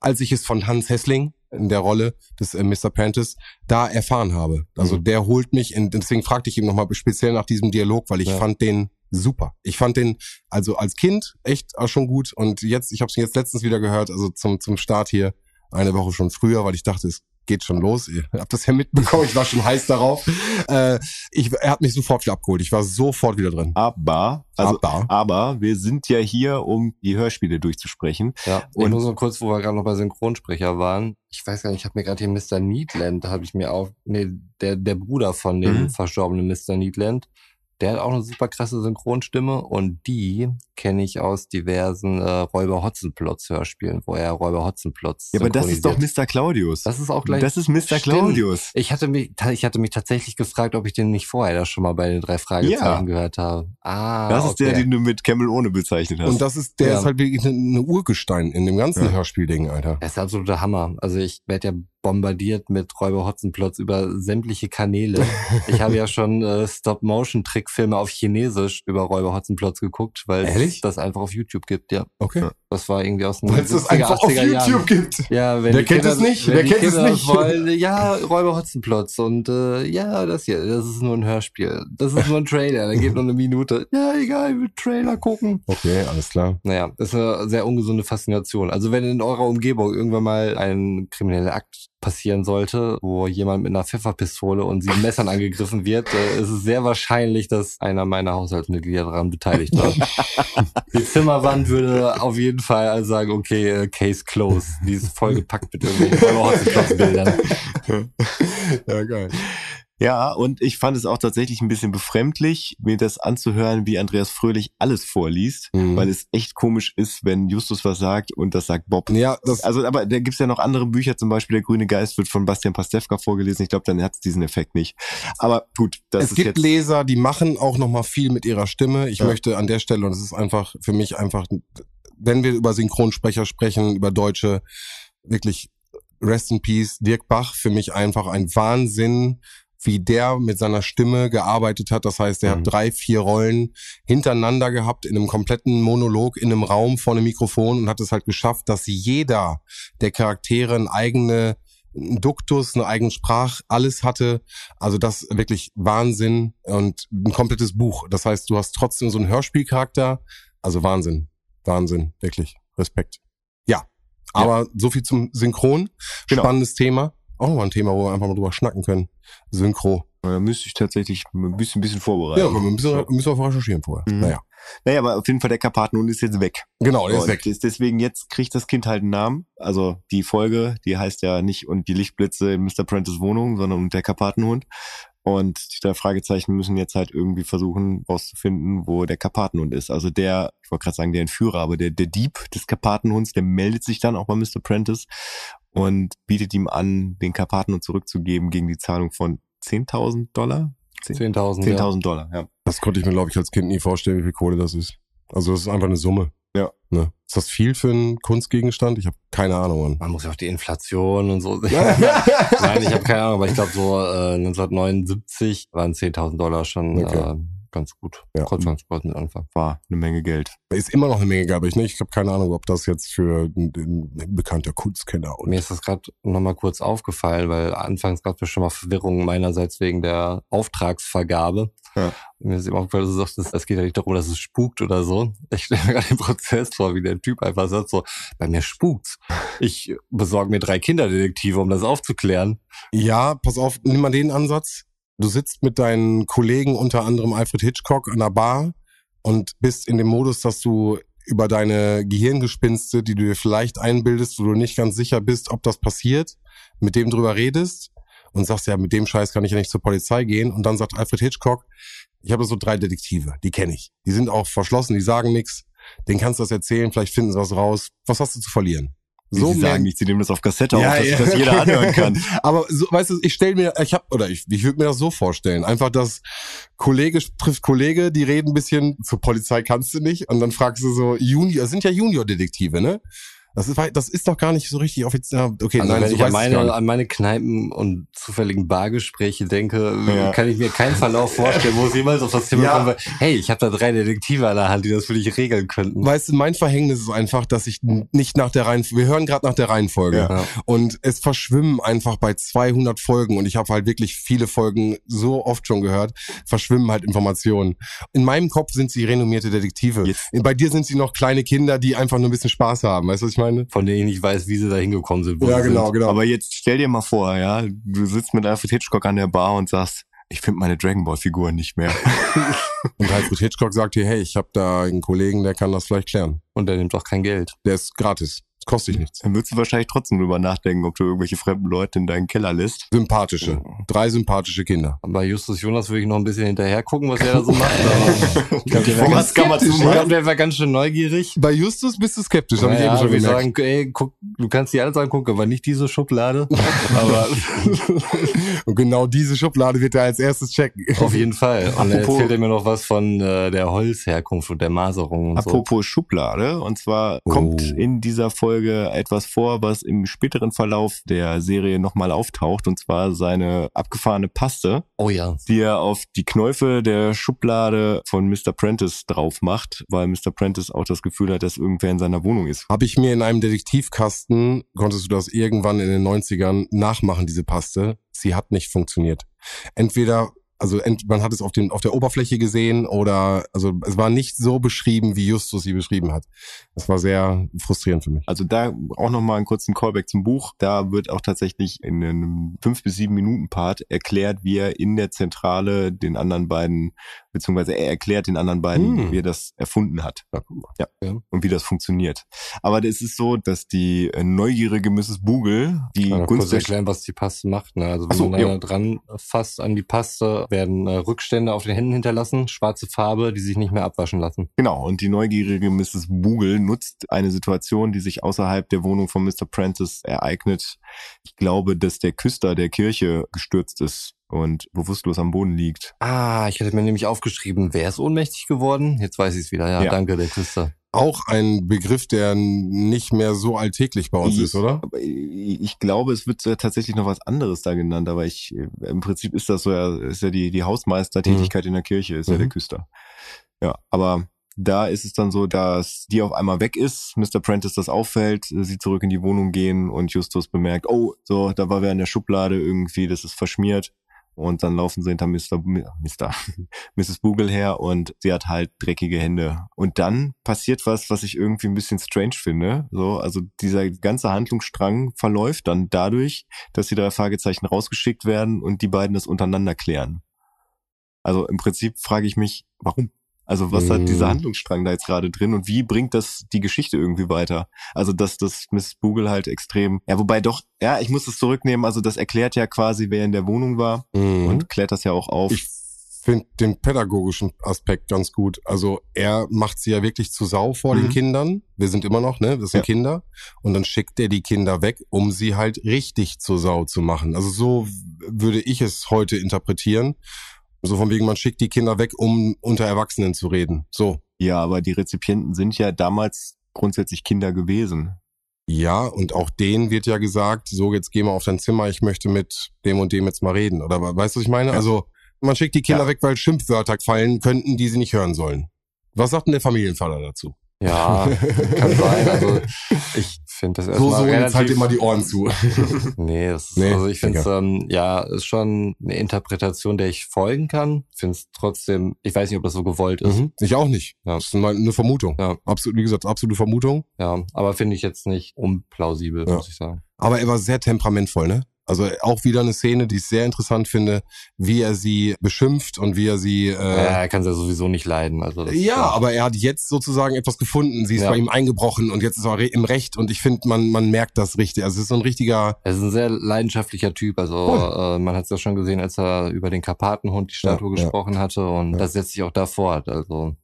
als ich es von Hans Hessling in der Rolle des äh, Mr. Prentice da erfahren habe. Also Mhm. der holt mich, in, deswegen fragte ich ihn nochmal speziell nach diesem Dialog, weil ich Ja. fand den super. Ich fand den also als Kind echt auch schon gut und jetzt, ich habe es jetzt letztens wieder gehört, also zum zum Start hier eine Woche schon früher, weil ich dachte, es geht schon los. Ihr <laughs> habt das ja mitbekommen, ich war schon heiß darauf. Äh, ich, er hat mich sofort wieder abgeholt. Ich war sofort wieder drin. aber, also, Aber aber wir sind ja hier, um die Hörspiele durchzusprechen. Ja, ich Und- muss noch kurz, wo wir gerade noch bei Synchronsprecher waren. Ich weiß gar nicht, ich habe mir gerade hier Mr. Needland, habe ich mir auch, nee, der, der Bruder von dem Mhm. verstorbenen Mr. Needland, der hat auch eine super krasse Synchronstimme und die kenne ich aus diversen äh, Räuber Hotzenplotz Hörspielen, wo er Räuber Hotzenplotz Ja, aber das ist doch. Mr. Claudius. Das ist auch gleich. Das ist Mr. Stimmt. Claudius. Ich hatte mich, ich hatte mich tatsächlich gefragt, ob ich den nicht vorher da schon mal bei den drei Fragezeichen Ja. gehört habe. Ah, Das ist okay. der, den du mit Camel ohne bezeichnet hast. und das ist, der Ja. ist halt wirklich eine, eine Urgestein in dem ganzen Ja. Hörspielding, Alter. Das ist absoluter Hammer. Also ich werde ja bombardiert mit Räuber Hotzenplotz über sämtliche Kanäle. <laughs> Ich habe ja schon äh, Stop-Motion-Trickfilme auf Chinesisch über Räuber Hotzenplotz geguckt, weil es das einfach auf YouTube gibt, ja. Okay. Das war irgendwie aus den Weil es das 70er, einfach auf 80er YouTube Jahren. gibt. Ja, wenn Wer kennt Kinder, es nicht? Wer kennt es Kinder nicht? Wollen, ja, Räuber Hotzenplotz und äh, ja, das hier, das ist nur ein Hörspiel. Das ist nur ein Trailer, der geht nur eine Minute. Ja, egal, ich will Trailer gucken. Okay, alles klar. Naja, ist eine sehr ungesunde Faszination. Also wenn in eurer Umgebung irgendwann mal ein krimineller Akt passieren sollte, wo jemand mit einer Pfefferpistole und sieben Messern angegriffen wird, äh, ist es sehr wahrscheinlich, dass einer meiner Haushaltsmitglieder daran beteiligt war. <laughs> Die Zimmerwand würde auf jeden Fall also sagen, okay, äh, Case closed. Die ist vollgepackt mit irgendwelchen Bildern. <laughs> Ja, geil. Ja, und ich fand es auch tatsächlich ein bisschen befremdlich, mir das anzuhören, wie Andreas Fröhlich alles vorliest, Mhm. weil es echt komisch ist, wenn Justus was sagt und das sagt Bob. Ja, das, Also, aber da gibt's ja noch andere Bücher, zum Beispiel Der grüne Geist wird von Bastian Pastewka vorgelesen. Ich glaube, dann hat's diesen Effekt nicht. Aber gut, das es ist gibt jetzt. Leser, die machen auch noch mal viel mit ihrer Stimme. Ich Ja. möchte an der Stelle, und es ist einfach für mich einfach, wenn wir über Synchronsprecher sprechen, über Deutsche, wirklich Rest in Peace, Dirk Bach, für mich einfach ein Wahnsinn, wie der mit seiner Stimme gearbeitet hat. Das heißt, er Mhm. hat drei, vier Rollen hintereinander gehabt in einem kompletten Monolog in einem Raum vor einem Mikrofon und hat es halt geschafft, dass jeder der Charaktere eine eigene einen Duktus, eine eigene Sprach, alles hatte. Also das wirklich Wahnsinn und ein komplettes Buch. Das heißt, du hast trotzdem so einen Hörspielcharakter. Also Wahnsinn, Wahnsinn, wirklich Respekt. Ja, aber so viel zum Synchron. Genau. Spannendes Thema. Auch noch ein Thema, wo wir einfach mal drüber schnacken können. Synchro. Da müsste ich tatsächlich ein bisschen, ein bisschen vorbereiten. Ja, aber wir müssen, wir müssen auch recherchieren vorher. Mhm. Naja. Naja, aber auf jeden Fall der Karpatenhund ist jetzt weg. Genau, der ist weg. ist deswegen jetzt kriegt das Kind halt einen Namen. Also die Folge, die heißt ja nicht und die Lichtblitze in Mr. Prentice Wohnung, sondern und der Karpatenhund. Und die drei Fragezeichen müssen jetzt halt irgendwie versuchen rauszufinden, wo der Karpatenhund ist. Also der, ich wollte gerade sagen, der Entführer, aber der, der Dieb des Karpatenhunds, der meldet sich dann auch bei Mr. Prentice und bietet ihm an, den Karpatenhund zurückzugeben gegen die Zahlung von 10.000 Dollar? 10.000. ja. 10.000 Dollar, ja. Das konnte ich mir, glaube ich, als Kind nie vorstellen, wie viel Kohle das ist. Also das ist einfach eine Summe. Ja. Ne? Ist das viel für einen Kunstgegenstand? Ich habe keine Ahnung. Mann. Man muss ja auch die Inflation und so. <laughs> Nein, ich habe keine Ahnung, aber ich glaube so äh, 1979 waren 10.000 Dollar schon Okay. äh, ganz gut. Ja. Konnte man Sport mit anfangen. War eine Menge Geld. Ist immer noch eine Menge, glaube ich. Ne? Ich habe keine Ahnung, ob das jetzt für ein, ein bekannter Kunstkenner und Mir ist das gerade nochmal kurz aufgefallen, weil anfangs gab es schon mal Verwirrung meinerseits wegen der Auftragsvergabe. Ja. Mir ist immer aufgefallen, dass du sagst, es geht ja nicht darum, dass es spukt oder so. Ich stelle mir gerade den Prozess vor, wie der Typ einfach sagt so, bei mir spukt's. Ich besorge mir drei Kinderdetektive, um das aufzuklären. Ja, pass auf, nimm mal den Ansatz. Du sitzt mit deinen Kollegen, unter anderem Alfred Hitchcock, an der Bar und bist in dem Modus, dass du über deine Gehirngespinste, die du dir vielleicht einbildest, wo du nicht ganz sicher bist, ob das passiert, mit dem drüber redest und sagst, ja, mit dem Scheiß kann ich ja nicht zur Polizei gehen. Und dann sagt Alfred Hitchcock, ich habe so drei Detektive, die kenne ich. Die sind auch verschlossen, die sagen nichts. Den kannst du das erzählen, vielleicht finden sie was raus. Was hast du zu verlieren? Wie Sie sagen nicht, sie nehmen das auf Kassette Ja, auf, dass ja. das jeder anhören kann. <laughs> Aber so, weißt du, ich stell mir, ich hab, oder ich, ich würde mir das so vorstellen. Einfach, dass Kollege trifft Kollege, die reden ein bisschen, zur Polizei kannst du nicht, und dann fragst du so, Junior, sind ja Junior-Detektive, ne? Das ist, das ist doch gar nicht so richtig offiziell. Okay, Also nein, wenn ich an meine, an meine Kneipen und zufälligen Bargespräche denke, Ja. kann ich mir keinen Verlauf vorstellen, wo es jemals auf das Thema Ja. kommt, hey, ich habe da drei Detektive an der Hand, die das für dich regeln könnten. Weißt du, mein Verhängnis ist einfach, dass ich nicht nach der Reihenfolge, wir hören gerade nach der Reihenfolge. Ja. Und es verschwimmen einfach bei 200 Folgen und ich habe halt wirklich viele Folgen so oft schon gehört, verschwimmen halt Informationen. In meinem Kopf sind sie renommierte Detektive. Jetzt- Bei dir sind sie noch kleine Kinder, die einfach nur ein bisschen Spaß haben. Weißt du, was ich meine? Von denen ich nicht weiß, wie sie da hingekommen sind. wo sie genau. Aber jetzt stell dir mal vor, ja, du sitzt mit Alfred Hitchcock an der Bar und sagst, ich finde meine Dragon Ball Figuren nicht mehr. <laughs> Und Alfred Hitchcock sagt dir, hey, ich habe da einen Kollegen, der kann das vielleicht klären. sind. Und der nimmt doch kein Geld. Der ist gratis. Kostet dich nichts. Dann würdest du wahrscheinlich trotzdem drüber nachdenken, ob du irgendwelche fremden Leute in deinen Keller lässt. Sympathische. Drei sympathische Kinder. Bei Justus Jonas würde ich noch ein bisschen hinterher gucken, was er da so macht. Aber ich glaube, <laughs> der wäre Vom ganz, ich glaub, der schön neugierig. Bei Justus bist du skeptisch, habe ich Naja, eben schon gemerkt. sagen, ey, guck, du kannst die alles angucken, aber nicht diese Schublade. <laughs> aber Und genau diese Schublade wird er als erstes checken. auf jeden Fall. Und dann Apropos- erzählt er mir noch was von äh, der Holzherkunft und der Maserung und so. Apropos Schublade, und zwar Oh. kommt in dieser Folge etwas vor, was im späteren Verlauf der Serie nochmal auftaucht, und zwar seine abgefahrene Paste, Oh ja. die er auf die Knäufe der Schublade von Mr. Prentice drauf macht, weil Mr. Prentice auch das Gefühl hat, dass irgendwer in seiner Wohnung ist. Habe ich mir in einem Detektivkasten, konntest du das irgendwann in den 90ern nachmachen, diese Paste. Sie hat nicht funktioniert. Entweder, also man hat es auf, den, auf der Oberfläche gesehen oder, also es war nicht so beschrieben, wie Justus sie beschrieben hat. Das war sehr frustrierend für mich. Also da auch nochmal einen kurzen Callback zum Buch. Da wird auch tatsächlich in einem fünf bis sieben Minuten Part erklärt, wie er in der Zentrale den anderen beiden, beziehungsweise er erklärt den anderen beiden, Hm. wie er das erfunden hat. Ja. Ja. Ja. Und wie das funktioniert. Aber es ist so, dass die äh, neugierige Mrs. Bugel, die Mal Gunst erklären, was die Paste macht. Ne? Also wenn so, man da dran fasst an die Paste, werden äh, Rückstände auf den Händen hinterlassen, schwarze Farbe, die sich nicht mehr abwaschen lassen. Genau, und die neugierige Mrs. Bugel nutzt eine Situation, die sich außerhalb der Wohnung von Mr. Prentice ereignet. Ich glaube, dass der Küster der Kirche gestürzt ist und bewusstlos am Boden liegt. Ah, ich hätte mir nämlich aufgeschrieben, wer ist ohnmächtig geworden? Jetzt weiß ich es wieder. Ja, Ja. danke, der Küster. Auch ein Begriff, der nicht mehr so alltäglich bei uns Ich- ist, oder? Ich glaube, es wird ja tatsächlich noch was anderes da genannt, aber ich, äh, im Prinzip ist das so ja, ist ja die, die Hausmeistertätigkeit in der Kirche, ist ja Mhm. der Küster. Ja, aber da ist es dann so, dass die auf einmal weg ist, Mr. Prentice das auffällt, sie zurück in die Wohnung gehen und Justus bemerkt, oh, so, da war wer in der Schublade irgendwie, das ist verschmiert. Und dann laufen sie hinter Mr. Mr. Mrs. Boogle her und sie hat halt dreckige Hände. Und dann passiert was, was ich irgendwie ein bisschen strange finde. So, also dieser ganze Handlungsstrang verläuft dann dadurch, dass die drei Fragezeichen rausgeschickt werden und die beiden das untereinander klären. Also im Prinzip frage ich mich, warum? Also was hat dieser Mm. Handlungsstrang da jetzt gerade drin und wie bringt das die Geschichte irgendwie weiter? Also dass das Miss Boogle halt extrem, ja wobei doch, ja ich muss es zurücknehmen, also das erklärt ja quasi, wer in der Wohnung war Mhm. und klärt das ja auch auf. Ich finde den pädagogischen Aspekt ganz gut. Also er macht sie ja wirklich zu Sau vor Mhm. den Kindern. Wir sind immer noch, ne? Das sind Ja. Kinder. Und dann schickt er die Kinder weg, um sie halt richtig zur Sau zu machen. Also so würde ich es heute interpretieren. So von wegen, man schickt die Kinder weg, um unter Erwachsenen zu reden. So. ja, aber die Rezipienten sind ja damals grundsätzlich Kinder gewesen. Ja, und auch denen wird ja gesagt, so jetzt geh mal auf dein Zimmer, ich möchte mit dem und dem jetzt mal reden. Oder weißt du, was ich meine? Ja. Also man schickt die Kinder Ja. weg, weil Schimpfwörter fallen könnten, die sie nicht hören sollen. Was sagt denn der Familienvater dazu? Ja, <laughs> kann sein. Also ich finde das So, erstmal so, jetzt relativ... halt immer die Ohren zu. <laughs> Nee, das Nee, also ich finde es, ähm, ja, ist schon eine Interpretation, der ich folgen kann. Finde es trotzdem, ich weiß nicht, ob das so gewollt ist. Mhm. Ich auch nicht. Ja. Das ist mal eine Vermutung. Ja. Absolut, wie gesagt, absolute Vermutung. Ja, aber finde ich jetzt nicht unplausibel, Ja. muss ich sagen. Aber er war sehr temperamentvoll, ne? Also auch wieder eine Szene, die ich sehr interessant finde, wie er sie beschimpft und wie er sie. ja, Äh, er kann es ja sowieso nicht leiden. Also das, ja, aber er hat jetzt sozusagen etwas gefunden. Sie ist Ja. bei ihm eingebrochen und jetzt ist er im Recht. Und ich finde, man man merkt das richtig. Also es ist so ein richtiger. Er ist ein sehr leidenschaftlicher Typ. Also äh, man hat es ja schon gesehen, als er über den Karpatenhund, die Statue, Ja, ja. gesprochen hatte. Und Ja. das setzt sich auch da fort. Also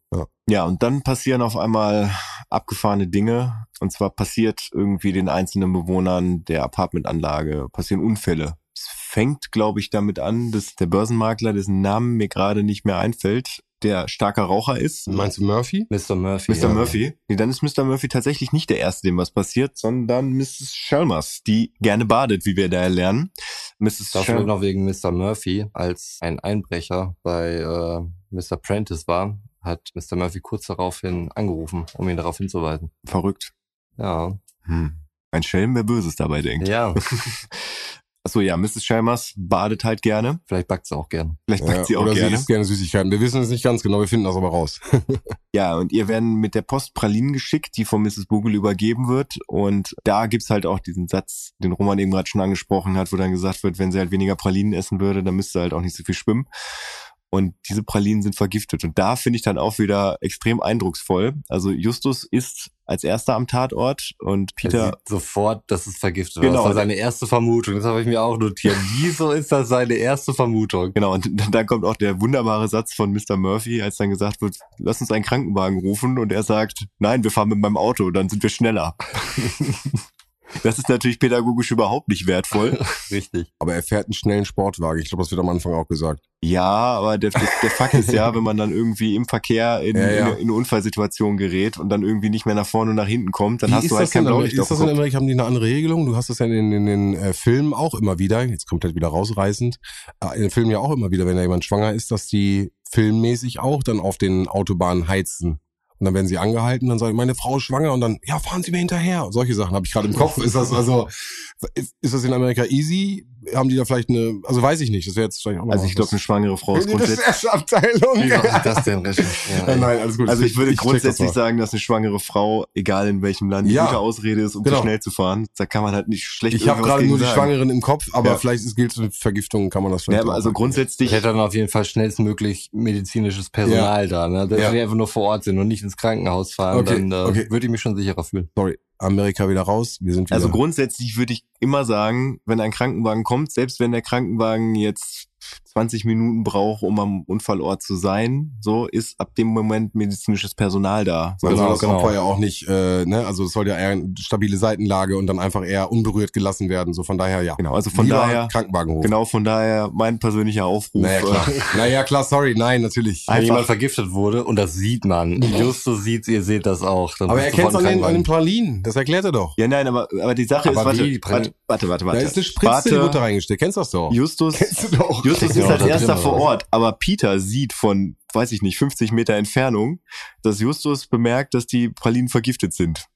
Ja, und dann passieren auf einmal abgefahrene Dinge. Und zwar passiert irgendwie den einzelnen Bewohnern der Apartmentanlage, passieren Unfälle. Es fängt, glaube ich, damit an, dass der Börsenmakler, dessen Namen mir gerade nicht mehr einfällt, der starker Raucher ist. Meinst du Murphy? Mr. Murphy. Mr. ja. Murphy. Nee, dann ist Mr. Murphy tatsächlich nicht der Erste, dem was passiert, sondern Mrs. Chalmers, die gerne badet, wie wir da lernen. Mrs. Das wird noch wegen Mr. Murphy, als ein Einbrecher bei äh, Mr. Prentice war, hat Mr. Murphy kurz daraufhin angerufen, um ihn darauf hinzuweisen. verrückt. Ja. Hm. Ein Schelm, wer Böses dabei denkt. Ja, <laughs> Achso, ja, Mrs. Chalmers badet halt gerne. vielleicht backt sie auch gern. Vielleicht backt sie auch oder gerne. sie isst gerne Süßigkeiten. Wir wissen es nicht ganz genau, wir finden das aber raus. <laughs> Ja, und ihr werden mit der Post Pralinen geschickt, die von Mrs. Bogle übergeben wird. Und da gibt's halt auch diesen Satz, den Roman eben gerade schon angesprochen hat, wo dann gesagt wird, wenn sie halt weniger Pralinen essen würde, dann müsste halt auch nicht so viel schwimmen. Und diese Pralinen sind vergiftet. Und da finde ich dann auch wieder extrem eindrucksvoll. Also Justus ist als erster am Tatort und Er Peter, sieht sofort, dass es vergiftet war. Genau. Das war seine erste Vermutung. Das habe ich mir auch notiert. <laughs> Wieso ist das seine erste Vermutung? genau, und <laughs> dann kommt auch der wunderbare Satz von Mr. Murphy, als dann gesagt wird, lass uns einen Krankenwagen rufen. Und er sagt, nein, wir fahren mit meinem Auto, dann sind wir schneller. <laughs> Das ist natürlich pädagogisch überhaupt nicht wertvoll. <laughs> Richtig. Aber er fährt einen schnellen Sportwagen. Ich glaube, das wird am Anfang auch gesagt. Ja, aber der, der, der Fakt ist ja, wenn man dann irgendwie im Verkehr in, Ja, ja. in, in eine Unfallsituation gerät und dann irgendwie nicht mehr nach vorne und nach hinten kommt, dann Wie hast du halt das denn kein in Blaulicht auf Ist das dem in Kopf. Amerika? Haben die eine andere Regelung? Du hast das ja in den, in den äh, Filmen auch immer wieder. Jetzt kommt halt wieder rausreißend. Äh, in den Filmen ja auch immer wieder, wenn da jemand schwanger ist, dass die filmmäßig auch dann auf den Autobahnen heizen. Und dann werden sie angehalten, dann sagen, meine Frau ist schwanger und dann, ja, fahren Sie mir hinterher. Solche Sachen habe ich gerade im Kopf. Ist das also, ist das in Amerika easy? Haben die da vielleicht eine, also weiß ich nicht. Das wäre jetzt vielleicht auch noch Also ich glaube, eine schwangere Frau ist grundsätzlich. Rechercheabteilung. Wie ich <laughs> das denn recherchieren? Ja, nein, alles gut. Also ich würde das grundsätzlich sagen, dass eine schwangere Frau, egal in welchem Land, die Ja. gute Ausrede ist, um Genau. zu schnell zu fahren. Da kann man halt nicht schlecht Ich habe gerade nur die sagen. Schwangeren im Kopf, aber Ja. vielleicht ist, gilt es mit Vergiftungen, kann man das Ja, vielleicht aber auch also grundsätzlich, Ich hätte dann auf jeden Fall schnellstmöglich medizinisches Personal da, ne? Wenn Ja. die einfach nur vor Ort sind und nicht ins Krankenhaus fahren, Okay, dann äh, okay. würde ich mich schon sicherer fühlen. Sorry, Amerika wieder raus. Wir sind wieder. also grundsätzlich würde ich immer sagen, wenn ein Krankenwagen kommt, selbst wenn der Krankenwagen jetzt 20 Minuten braucht, um am Unfallort zu sein, so ist ab dem Moment medizinisches Personal da. Man soll Genau, das genau. Opfer ja auch nicht, äh, ne, also es soll ja eher eine stabile Seitenlage und dann einfach eher unberührt gelassen werden. So von daher ja. Genau, also von Lieber daher, Krankenwagen hoch. genau von daher mein persönlicher Aufruf. Naja, klar. <laughs> naja, klar, sorry, nein, natürlich. Wenn jemand vergiftet wurde, und das sieht man, Justus sieht's, ihr seht das auch. Dann Aber er kennt es an den, an den. Pralinen, das erklärt er doch. Ja, nein, aber, aber die Sache Aber ist, warte, warte, warte, warte, warte. Da ist eine Spritze, die Warte. wird da reingesteckt. Kennst du das doch? Justus, Kennst du doch. Justus Kriegt <laughs> ist als da erster vor? Ort, aber Peter sieht von weiß ich nicht, 50 Meter Entfernung, dass Justus bemerkt, dass die Pralinen vergiftet sind.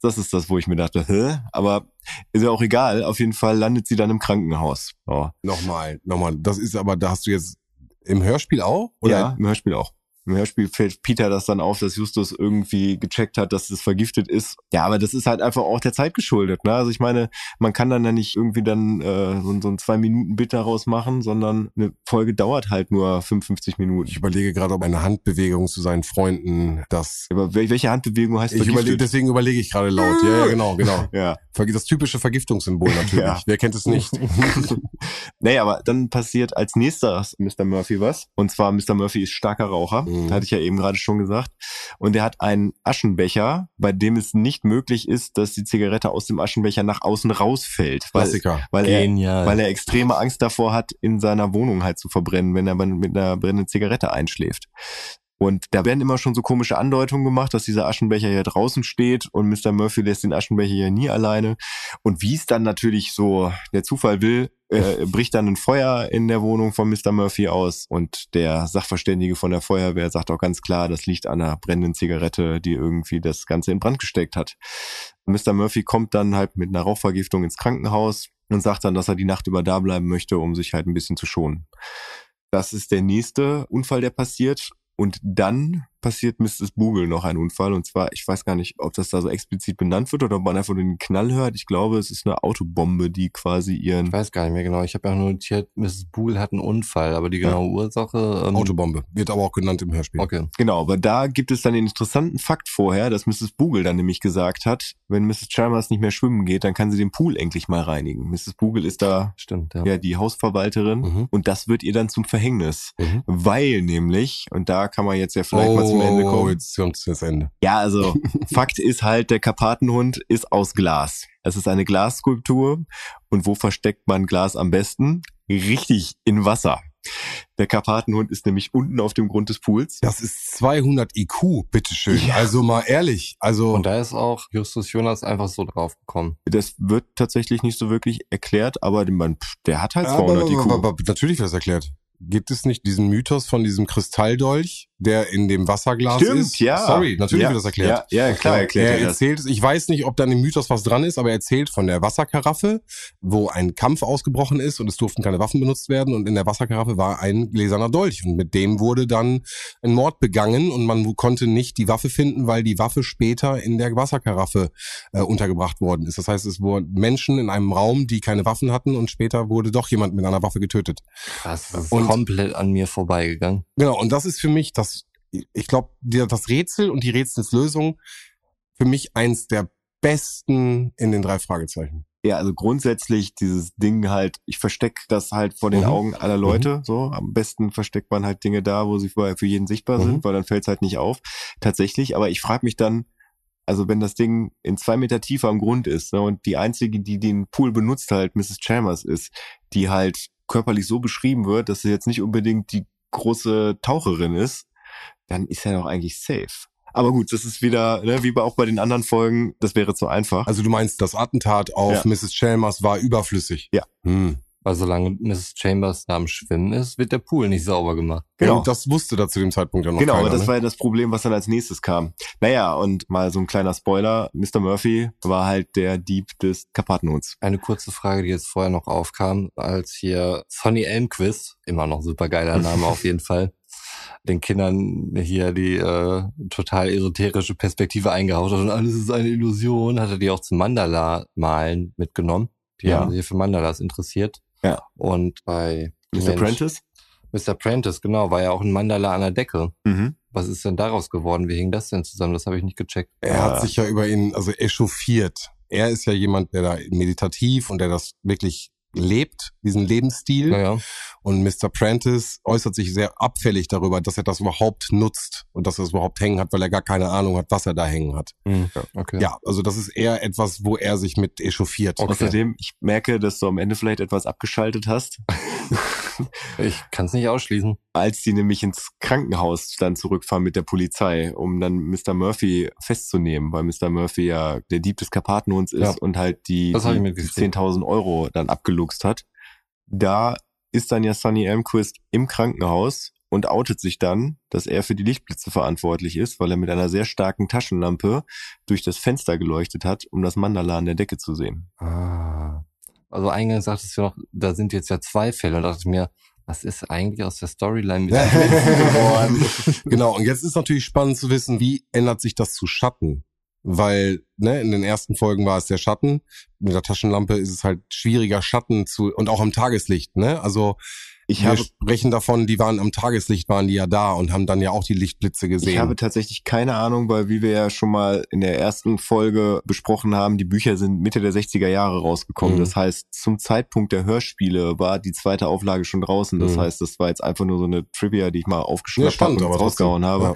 Das ist das, wo ich mir dachte, hä? Aber ist ja auch egal. Auf jeden Fall landet sie dann im Krankenhaus. Oh. Nochmal, nochmal. Das ist aber, da hast du jetzt im Hörspiel auch? Oder? Ja, im Hörspiel auch. Im Hörspiel fällt Peter das dann auf, dass Justus irgendwie gecheckt hat, dass es vergiftet ist. Ja, aber das ist halt einfach auch der Zeit geschuldet. Ne? Also ich meine, man kann dann ja nicht irgendwie dann äh, so, so ein zwei Minuten Bit daraus machen, sondern eine Folge dauert halt nur 55 Minuten. Ich überlege gerade, ob eine Handbewegung zu seinen Freunden das. Aber welche Handbewegung heißt ich überlege, Deswegen überlege ich gerade laut. Ja, ja, genau, genau. <laughs> ja. Das typische Vergiftungssymbol natürlich. Ja. Wer kennt es nicht? <laughs> nee, aber dann passiert als nächstes Mr. Murphy was. Und zwar Mr. Murphy ist starker Raucher. Mhm. Hatte ich ja eben gerade schon gesagt. Und er hat einen Aschenbecher, bei dem es nicht möglich ist, dass die Zigarette aus dem Aschenbecher nach außen rausfällt. Weil, Klassiker. Weil er, weil er extreme Angst davor hat, in seiner Wohnung halt zu verbrennen, wenn er mit einer brennenden Zigarette einschläft. Und da werden immer schon so komische Andeutungen gemacht, dass dieser Aschenbecher hier draußen steht und Mr. Murphy lässt den Aschenbecher hier nie alleine. Und wie es dann natürlich so der Zufall will, äh, <laughs> bricht dann ein Feuer in der Wohnung von Mr. Murphy aus und der Sachverständige von der Feuerwehr sagt auch ganz klar, das liegt an einer brennenden Zigarette, die irgendwie das Ganze in Brand gesteckt hat. Mr. Murphy kommt dann halt mit einer Rauchvergiftung ins Krankenhaus und sagt dann, dass er die Nacht über da bleiben möchte, um sich halt ein bisschen zu schonen. Das ist der nächste Unfall, der passiert. Und dann passiert Mrs. Bugel noch ein Unfall. Und zwar, ich weiß gar nicht, ob das da so explizit benannt wird oder ob man einfach nur den Knall hört. Ich glaube, es ist eine Autobombe, die quasi ihren. Ich weiß gar nicht mehr genau. Ich habe ja nur notiert, Mrs. Bugel hat einen Unfall, aber die genaue ja. Ursache. Ähm Autobombe. Wird aber auch genannt im Hörspiel. Okay. Genau, aber da gibt es dann den interessanten Fakt vorher, dass Mrs. Bugel dann nämlich gesagt hat, wenn Mrs. Chalmers nicht mehr schwimmen geht, dann kann sie den Pool endlich mal reinigen. Mrs. Bugel ist da Stimmt, ja. ja die Hausverwalterin mhm. und das wird ihr dann zum Verhängnis. Mhm. Weil nämlich, und da kann man jetzt ja vielleicht oh, mal zum Ende kommen. Jetzt kommt das Ende. Ja, also <laughs> Fakt ist halt, der Karpatenhund ist aus Glas. Es ist eine Glasskulptur. Und wo versteckt man Glas am besten? Richtig, in Wasser. Der Karpatenhund ist nämlich unten auf dem Grund des Pools. Das ist 200 IQ, bitteschön. Ja. Also mal ehrlich. Also und da ist auch Justus Jonas einfach so drauf gekommen. Das wird tatsächlich nicht so wirklich erklärt, aber der hat halt 200 aber, IQ. Aber, aber, natürlich wird das erklärt. Gibt es nicht diesen Mythos von diesem Kristalldolch, der in dem Wasserglas Stimmt, ist? ja. Sorry, natürlich ja, wird das erklärt. Ja, ja klar erklärt er. Er erzählt, ich weiß nicht, ob da in dem Mythos was dran ist, aber er erzählt von der Wasserkaraffe, wo ein Kampf ausgebrochen ist und es durften keine Waffen benutzt werden und in der Wasserkaraffe war ein gläserner Dolch und mit dem wurde dann ein Mord begangen und man konnte nicht die Waffe finden, weil die Waffe später in der Wasserkaraffe äh, untergebracht worden ist. Das heißt, es wurden Menschen in einem Raum, die keine Waffen hatten und später wurde doch jemand mit einer Waffe getötet. Krass, und komplett an mir vorbeigegangen. Genau, und das ist für mich das ich glaube, das Rätsel und die Rätselslösung für mich eins der besten in den drei Fragezeichen. Ja, also grundsätzlich dieses Ding halt, ich verstecke das halt vor den mhm. Augen aller Leute. Mhm. So, am besten versteckt man halt Dinge da, wo sie für jeden sichtbar mhm. sind, weil dann fällt es halt nicht auf. Tatsächlich, aber ich frage mich dann, also wenn das Ding in zwei Meter tiefer am Grund ist ne, und die einzige, die den Pool benutzt halt Mrs. Chalmers ist, die halt körperlich so beschrieben wird, dass sie jetzt nicht unbedingt die große Taucherin ist, dann ist er doch eigentlich safe. Aber gut, das ist wieder, ne, wie auch bei den anderen Folgen, das wäre zu einfach. Also du meinst, das Attentat auf ja. Mrs. Chalmers war überflüssig? Ja. Hm. Weil solange Mrs. Chambers da am Schwimmen ist, wird der Pool nicht sauber gemacht. Genau. Und das wusste da zu dem Zeitpunkt ja noch Genau, keiner, aber das ne? war ja das Problem, was dann als nächstes kam. Naja, und mal so ein kleiner Spoiler. Mr. Murphy war halt der Dieb des Karpatenhuts. Eine kurze Frage, die jetzt vorher noch aufkam, als hier Sonny Elmquist, immer noch super geiler Name auf jeden Fall, <laughs> den Kindern hier die äh, total esoterische Perspektive eingehaucht hat und alles ist eine Illusion, hat er die auch zum Mandala-Malen mitgenommen. Die ja. haben sich für Mandalas interessiert. Ja. Und bei Mr. Prentice? Mr. Prentice, genau, war ja auch ein Mandala an der Decke. Mhm. Was ist denn daraus geworden? Wie hing das denn zusammen? Das habe ich nicht gecheckt. Er hat sich ja über ihn, also echauffiert. Er ist ja jemand, der da meditativ und der das wirklich lebt, diesen Lebensstil. Ja, ja. Und Mr. Prentice äußert sich sehr abfällig darüber, dass er das überhaupt nutzt und dass er es überhaupt hängen hat, weil er gar keine Ahnung hat, was er da hängen hat. Mhm. Ja, okay. ja, also das ist eher etwas, wo er sich mit echauffiert. Okay. Außerdem, ich merke, dass du am Ende vielleicht etwas abgeschaltet hast. <laughs> ich kann es nicht ausschließen. Als die nämlich ins Krankenhaus dann zurückfahren mit der Polizei, um dann Mr. Murphy festzunehmen, weil Mr. Murphy ja der Dieb des Karpatenhunds ist ja. und halt die, die 10.000 Euro dann abgeluchst hat. Da ist dann ja Sunny Elmquist im Krankenhaus und outet sich dann, dass er für die Lichtblitze verantwortlich ist, weil er mit einer sehr starken Taschenlampe durch das Fenster geleuchtet hat, um das Mandala an der Decke zu sehen. Ah. Also eingangs sagtest du noch, da sind jetzt ja zwei Fälle. Und dachte ich mir, was ist eigentlich aus der Storyline mit <laughs> geworden? genau, und jetzt ist natürlich spannend zu wissen, wie ändert sich das zu Schatten? Weil, ne, in den ersten Folgen war es der Schatten. Mit der Taschenlampe ist es halt schwieriger, Schatten zu, und auch am Tageslicht, ne? Also, ich wir habe, sprechen davon, die waren am Tageslicht, waren die ja da und haben dann ja auch die Lichtblitze gesehen. Ich habe tatsächlich keine Ahnung, weil wie wir ja schon mal in der ersten Folge besprochen haben, die Bücher sind Mitte der 60er Jahre rausgekommen. Mhm. Das heißt, zum Zeitpunkt der Hörspiele war die zweite Auflage schon draußen. Das mhm. heißt, das war jetzt einfach nur so eine Trivia, die ich mal aufgeschnappt ja, habe und rausgehauen habe. Ja.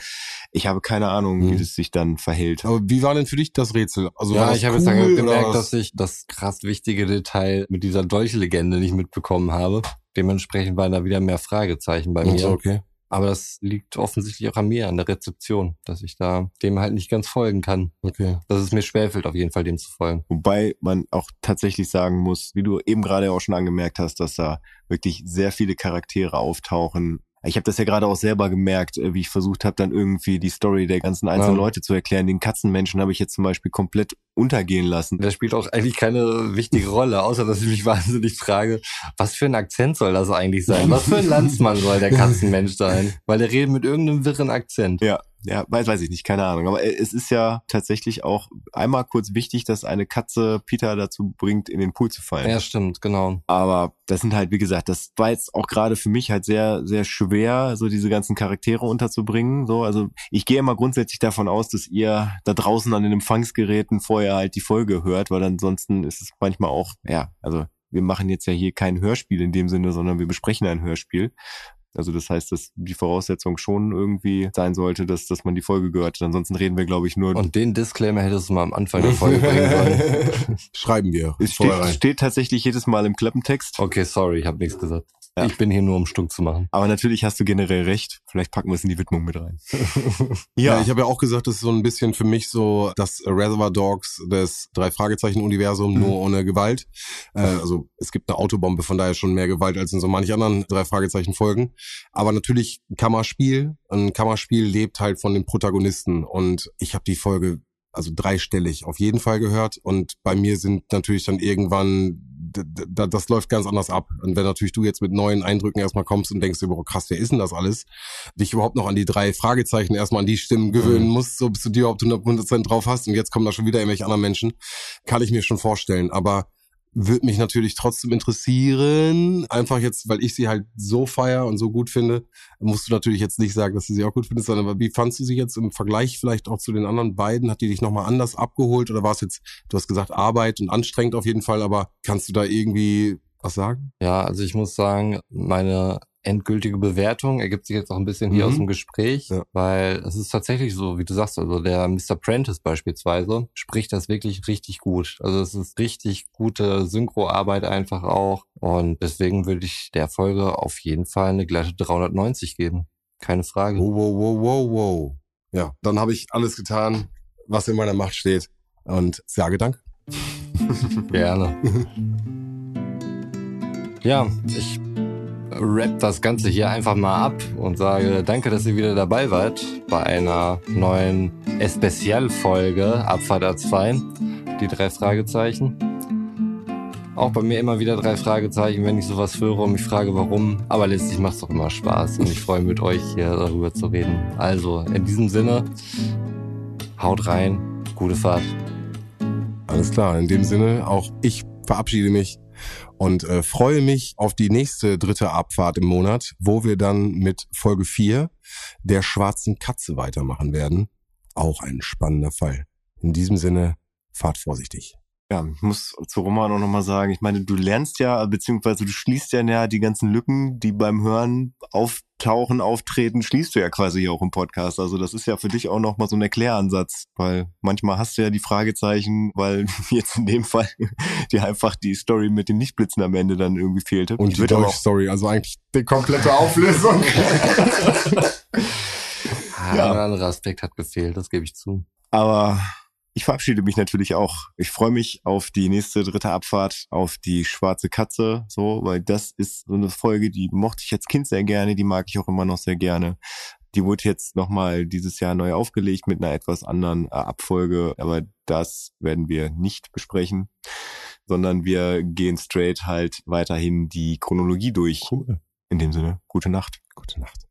Ich habe keine Ahnung, mhm. wie das sich dann verhält. Aber wie war denn für dich das Rätsel? Also ja, ich habe cool, jetzt gemerkt, dass ich das krass wichtige Detail mit dieser Dolchlegende nicht mitbekommen habe. Dementsprechend waren da wieder mehr Fragezeichen bei mir. Okay. Aber das liegt offensichtlich auch an mir, an der Rezeption, dass ich da dem halt nicht ganz folgen kann. Okay. Dass es mir schwerfällt, auf jeden Fall dem zu folgen. Wobei man auch tatsächlich sagen muss, wie du eben gerade auch schon angemerkt hast, dass da wirklich sehr viele Charaktere auftauchen, ich habe das ja gerade auch selber gemerkt, äh, wie ich versucht habe, dann irgendwie die Story der ganzen einzelnen ja. Leute zu erklären. Den Katzenmenschen habe ich jetzt zum Beispiel komplett untergehen lassen. Der spielt auch eigentlich keine wichtige Rolle, außer dass ich mich <laughs> wahnsinnig frage, was für ein Akzent soll das eigentlich sein? Was für ein <laughs> Landsmann soll der Katzenmensch sein? Weil der redet mit irgendeinem wirren Akzent. Ja, ja, weiß, weiß ich nicht, keine Ahnung. Aber es ist ja tatsächlich auch einmal kurz wichtig, dass eine Katze Peter dazu bringt, in den Pool zu fallen. Ja, stimmt, genau. Aber das sind halt, wie gesagt, das war jetzt auch gerade für mich halt sehr, sehr schwer, so diese ganzen Charaktere unterzubringen. So, also ich gehe immer grundsätzlich davon aus, dass ihr da draußen an den Empfangsgeräten vorher halt die Folge hört, weil ansonsten ist es manchmal auch, ja, also wir machen jetzt ja hier kein Hörspiel in dem Sinne, sondern wir besprechen ein Hörspiel. Also das heißt, dass die Voraussetzung schon irgendwie sein sollte, dass, dass man die Folge gehört hat. Ansonsten reden wir, glaube ich, nur. Und den Disclaimer hättest du mal am Anfang der Folge <laughs> bringen sollen. Schreiben wir. Es steht, steht tatsächlich jedes Mal im Klappentext. Okay, sorry, ich habe nichts gesagt. Ja. Ich bin hier nur um Stuck zu machen. Aber natürlich hast du generell recht. Vielleicht packen wir es in die Widmung mit rein. ja. <laughs> ja, ich habe ja auch gesagt, das ist so ein bisschen für mich so das Reservoir Dogs des drei Fragezeichen Universum mhm. nur ohne Gewalt. Äh, also es gibt eine Autobombe, von daher schon mehr Gewalt als in so manch anderen drei Fragezeichen Folgen. Aber natürlich Kammerspiel. Ein Kammerspiel lebt halt von den Protagonisten und ich habe die Folge also dreistellig auf jeden Fall gehört. Und bei mir sind natürlich dann irgendwann, das läuft ganz anders ab. Und wenn natürlich du jetzt mit neuen Eindrücken erstmal kommst und denkst, oh krass, wer ist denn das alles? Dich überhaupt noch an die drei Fragezeichen erstmal an die Stimmen gewöhnen mhm. musst, so bis du die überhaupt 100% drauf hast. Und jetzt kommen da schon wieder irgendwelche anderen Menschen. Kann ich mir schon vorstellen. Aber würde mich natürlich trotzdem interessieren. Einfach jetzt, weil ich sie halt so feier und so gut finde, musst du natürlich jetzt nicht sagen, dass du sie auch gut findest, sondern wie fandst du sie jetzt im Vergleich vielleicht auch zu den anderen beiden? Hat die dich nochmal anders abgeholt oder war es jetzt, du hast gesagt, Arbeit und anstrengend auf jeden Fall, aber kannst du da irgendwie was sagen? Ja, also ich muss sagen, meine endgültige Bewertung ergibt sich jetzt auch ein bisschen hier mhm. aus dem Gespräch, ja. weil es ist tatsächlich so, wie du sagst, also der Mr. Prentice beispielsweise spricht das wirklich richtig gut. Also es ist richtig gute Synchroarbeit einfach auch und deswegen würde ich der Folge auf jeden Fall eine glatte 390 geben. Keine Frage. Wow, wow, wow, wow, wow. Ja, dann habe ich alles getan, was in meiner Macht steht und sage Dank. Gerne. <laughs> ja, ich wrap das Ganze hier einfach mal ab und sage danke, dass ihr wieder dabei wart bei einer neuen Especial-Folge Abfahrt A2, die drei Fragezeichen. Auch bei mir immer wieder drei Fragezeichen, wenn ich sowas höre und mich frage, warum. Aber letztlich macht es doch immer Spaß und ich freue mich mit euch hier darüber zu reden. Also, in diesem Sinne, haut rein, gute Fahrt. Alles klar, in dem Sinne, auch ich verabschiede mich und äh, freue mich auf die nächste dritte Abfahrt im Monat, wo wir dann mit Folge 4 der schwarzen Katze weitermachen werden. Auch ein spannender Fall. In diesem Sinne, fahrt vorsichtig. Ja, ich muss zu Roman auch nochmal sagen, ich meine, du lernst ja, beziehungsweise du schließt ja, ja die ganzen Lücken, die beim Hören auftauchen, auftreten, schließt du ja quasi hier auch im Podcast. Also das ist ja für dich auch nochmal so ein Erkläransatz, weil manchmal hast du ja die Fragezeichen, weil <laughs> jetzt in dem Fall <laughs> dir einfach die Story mit den Lichtblitzen am Ende dann irgendwie fehlte. Und die Dolch-Story, also eigentlich die komplette Auflösung. <laughs> ja. Ein anderer Aspekt hat gefehlt, das gebe ich zu. Aber Ich verabschiede mich natürlich auch. Ich freue mich auf die nächste dritte Abfahrt, auf die schwarze Katze, so, weil das ist so eine Folge, die mochte ich als Kind sehr gerne, die mag ich auch immer noch sehr gerne. Die wurde jetzt nochmal dieses Jahr neu aufgelegt mit einer etwas anderen äh, Abfolge, aber das werden wir nicht besprechen, sondern wir gehen straight halt weiterhin die Chronologie durch. Cool. In dem Sinne, gute Nacht. Gute Nacht.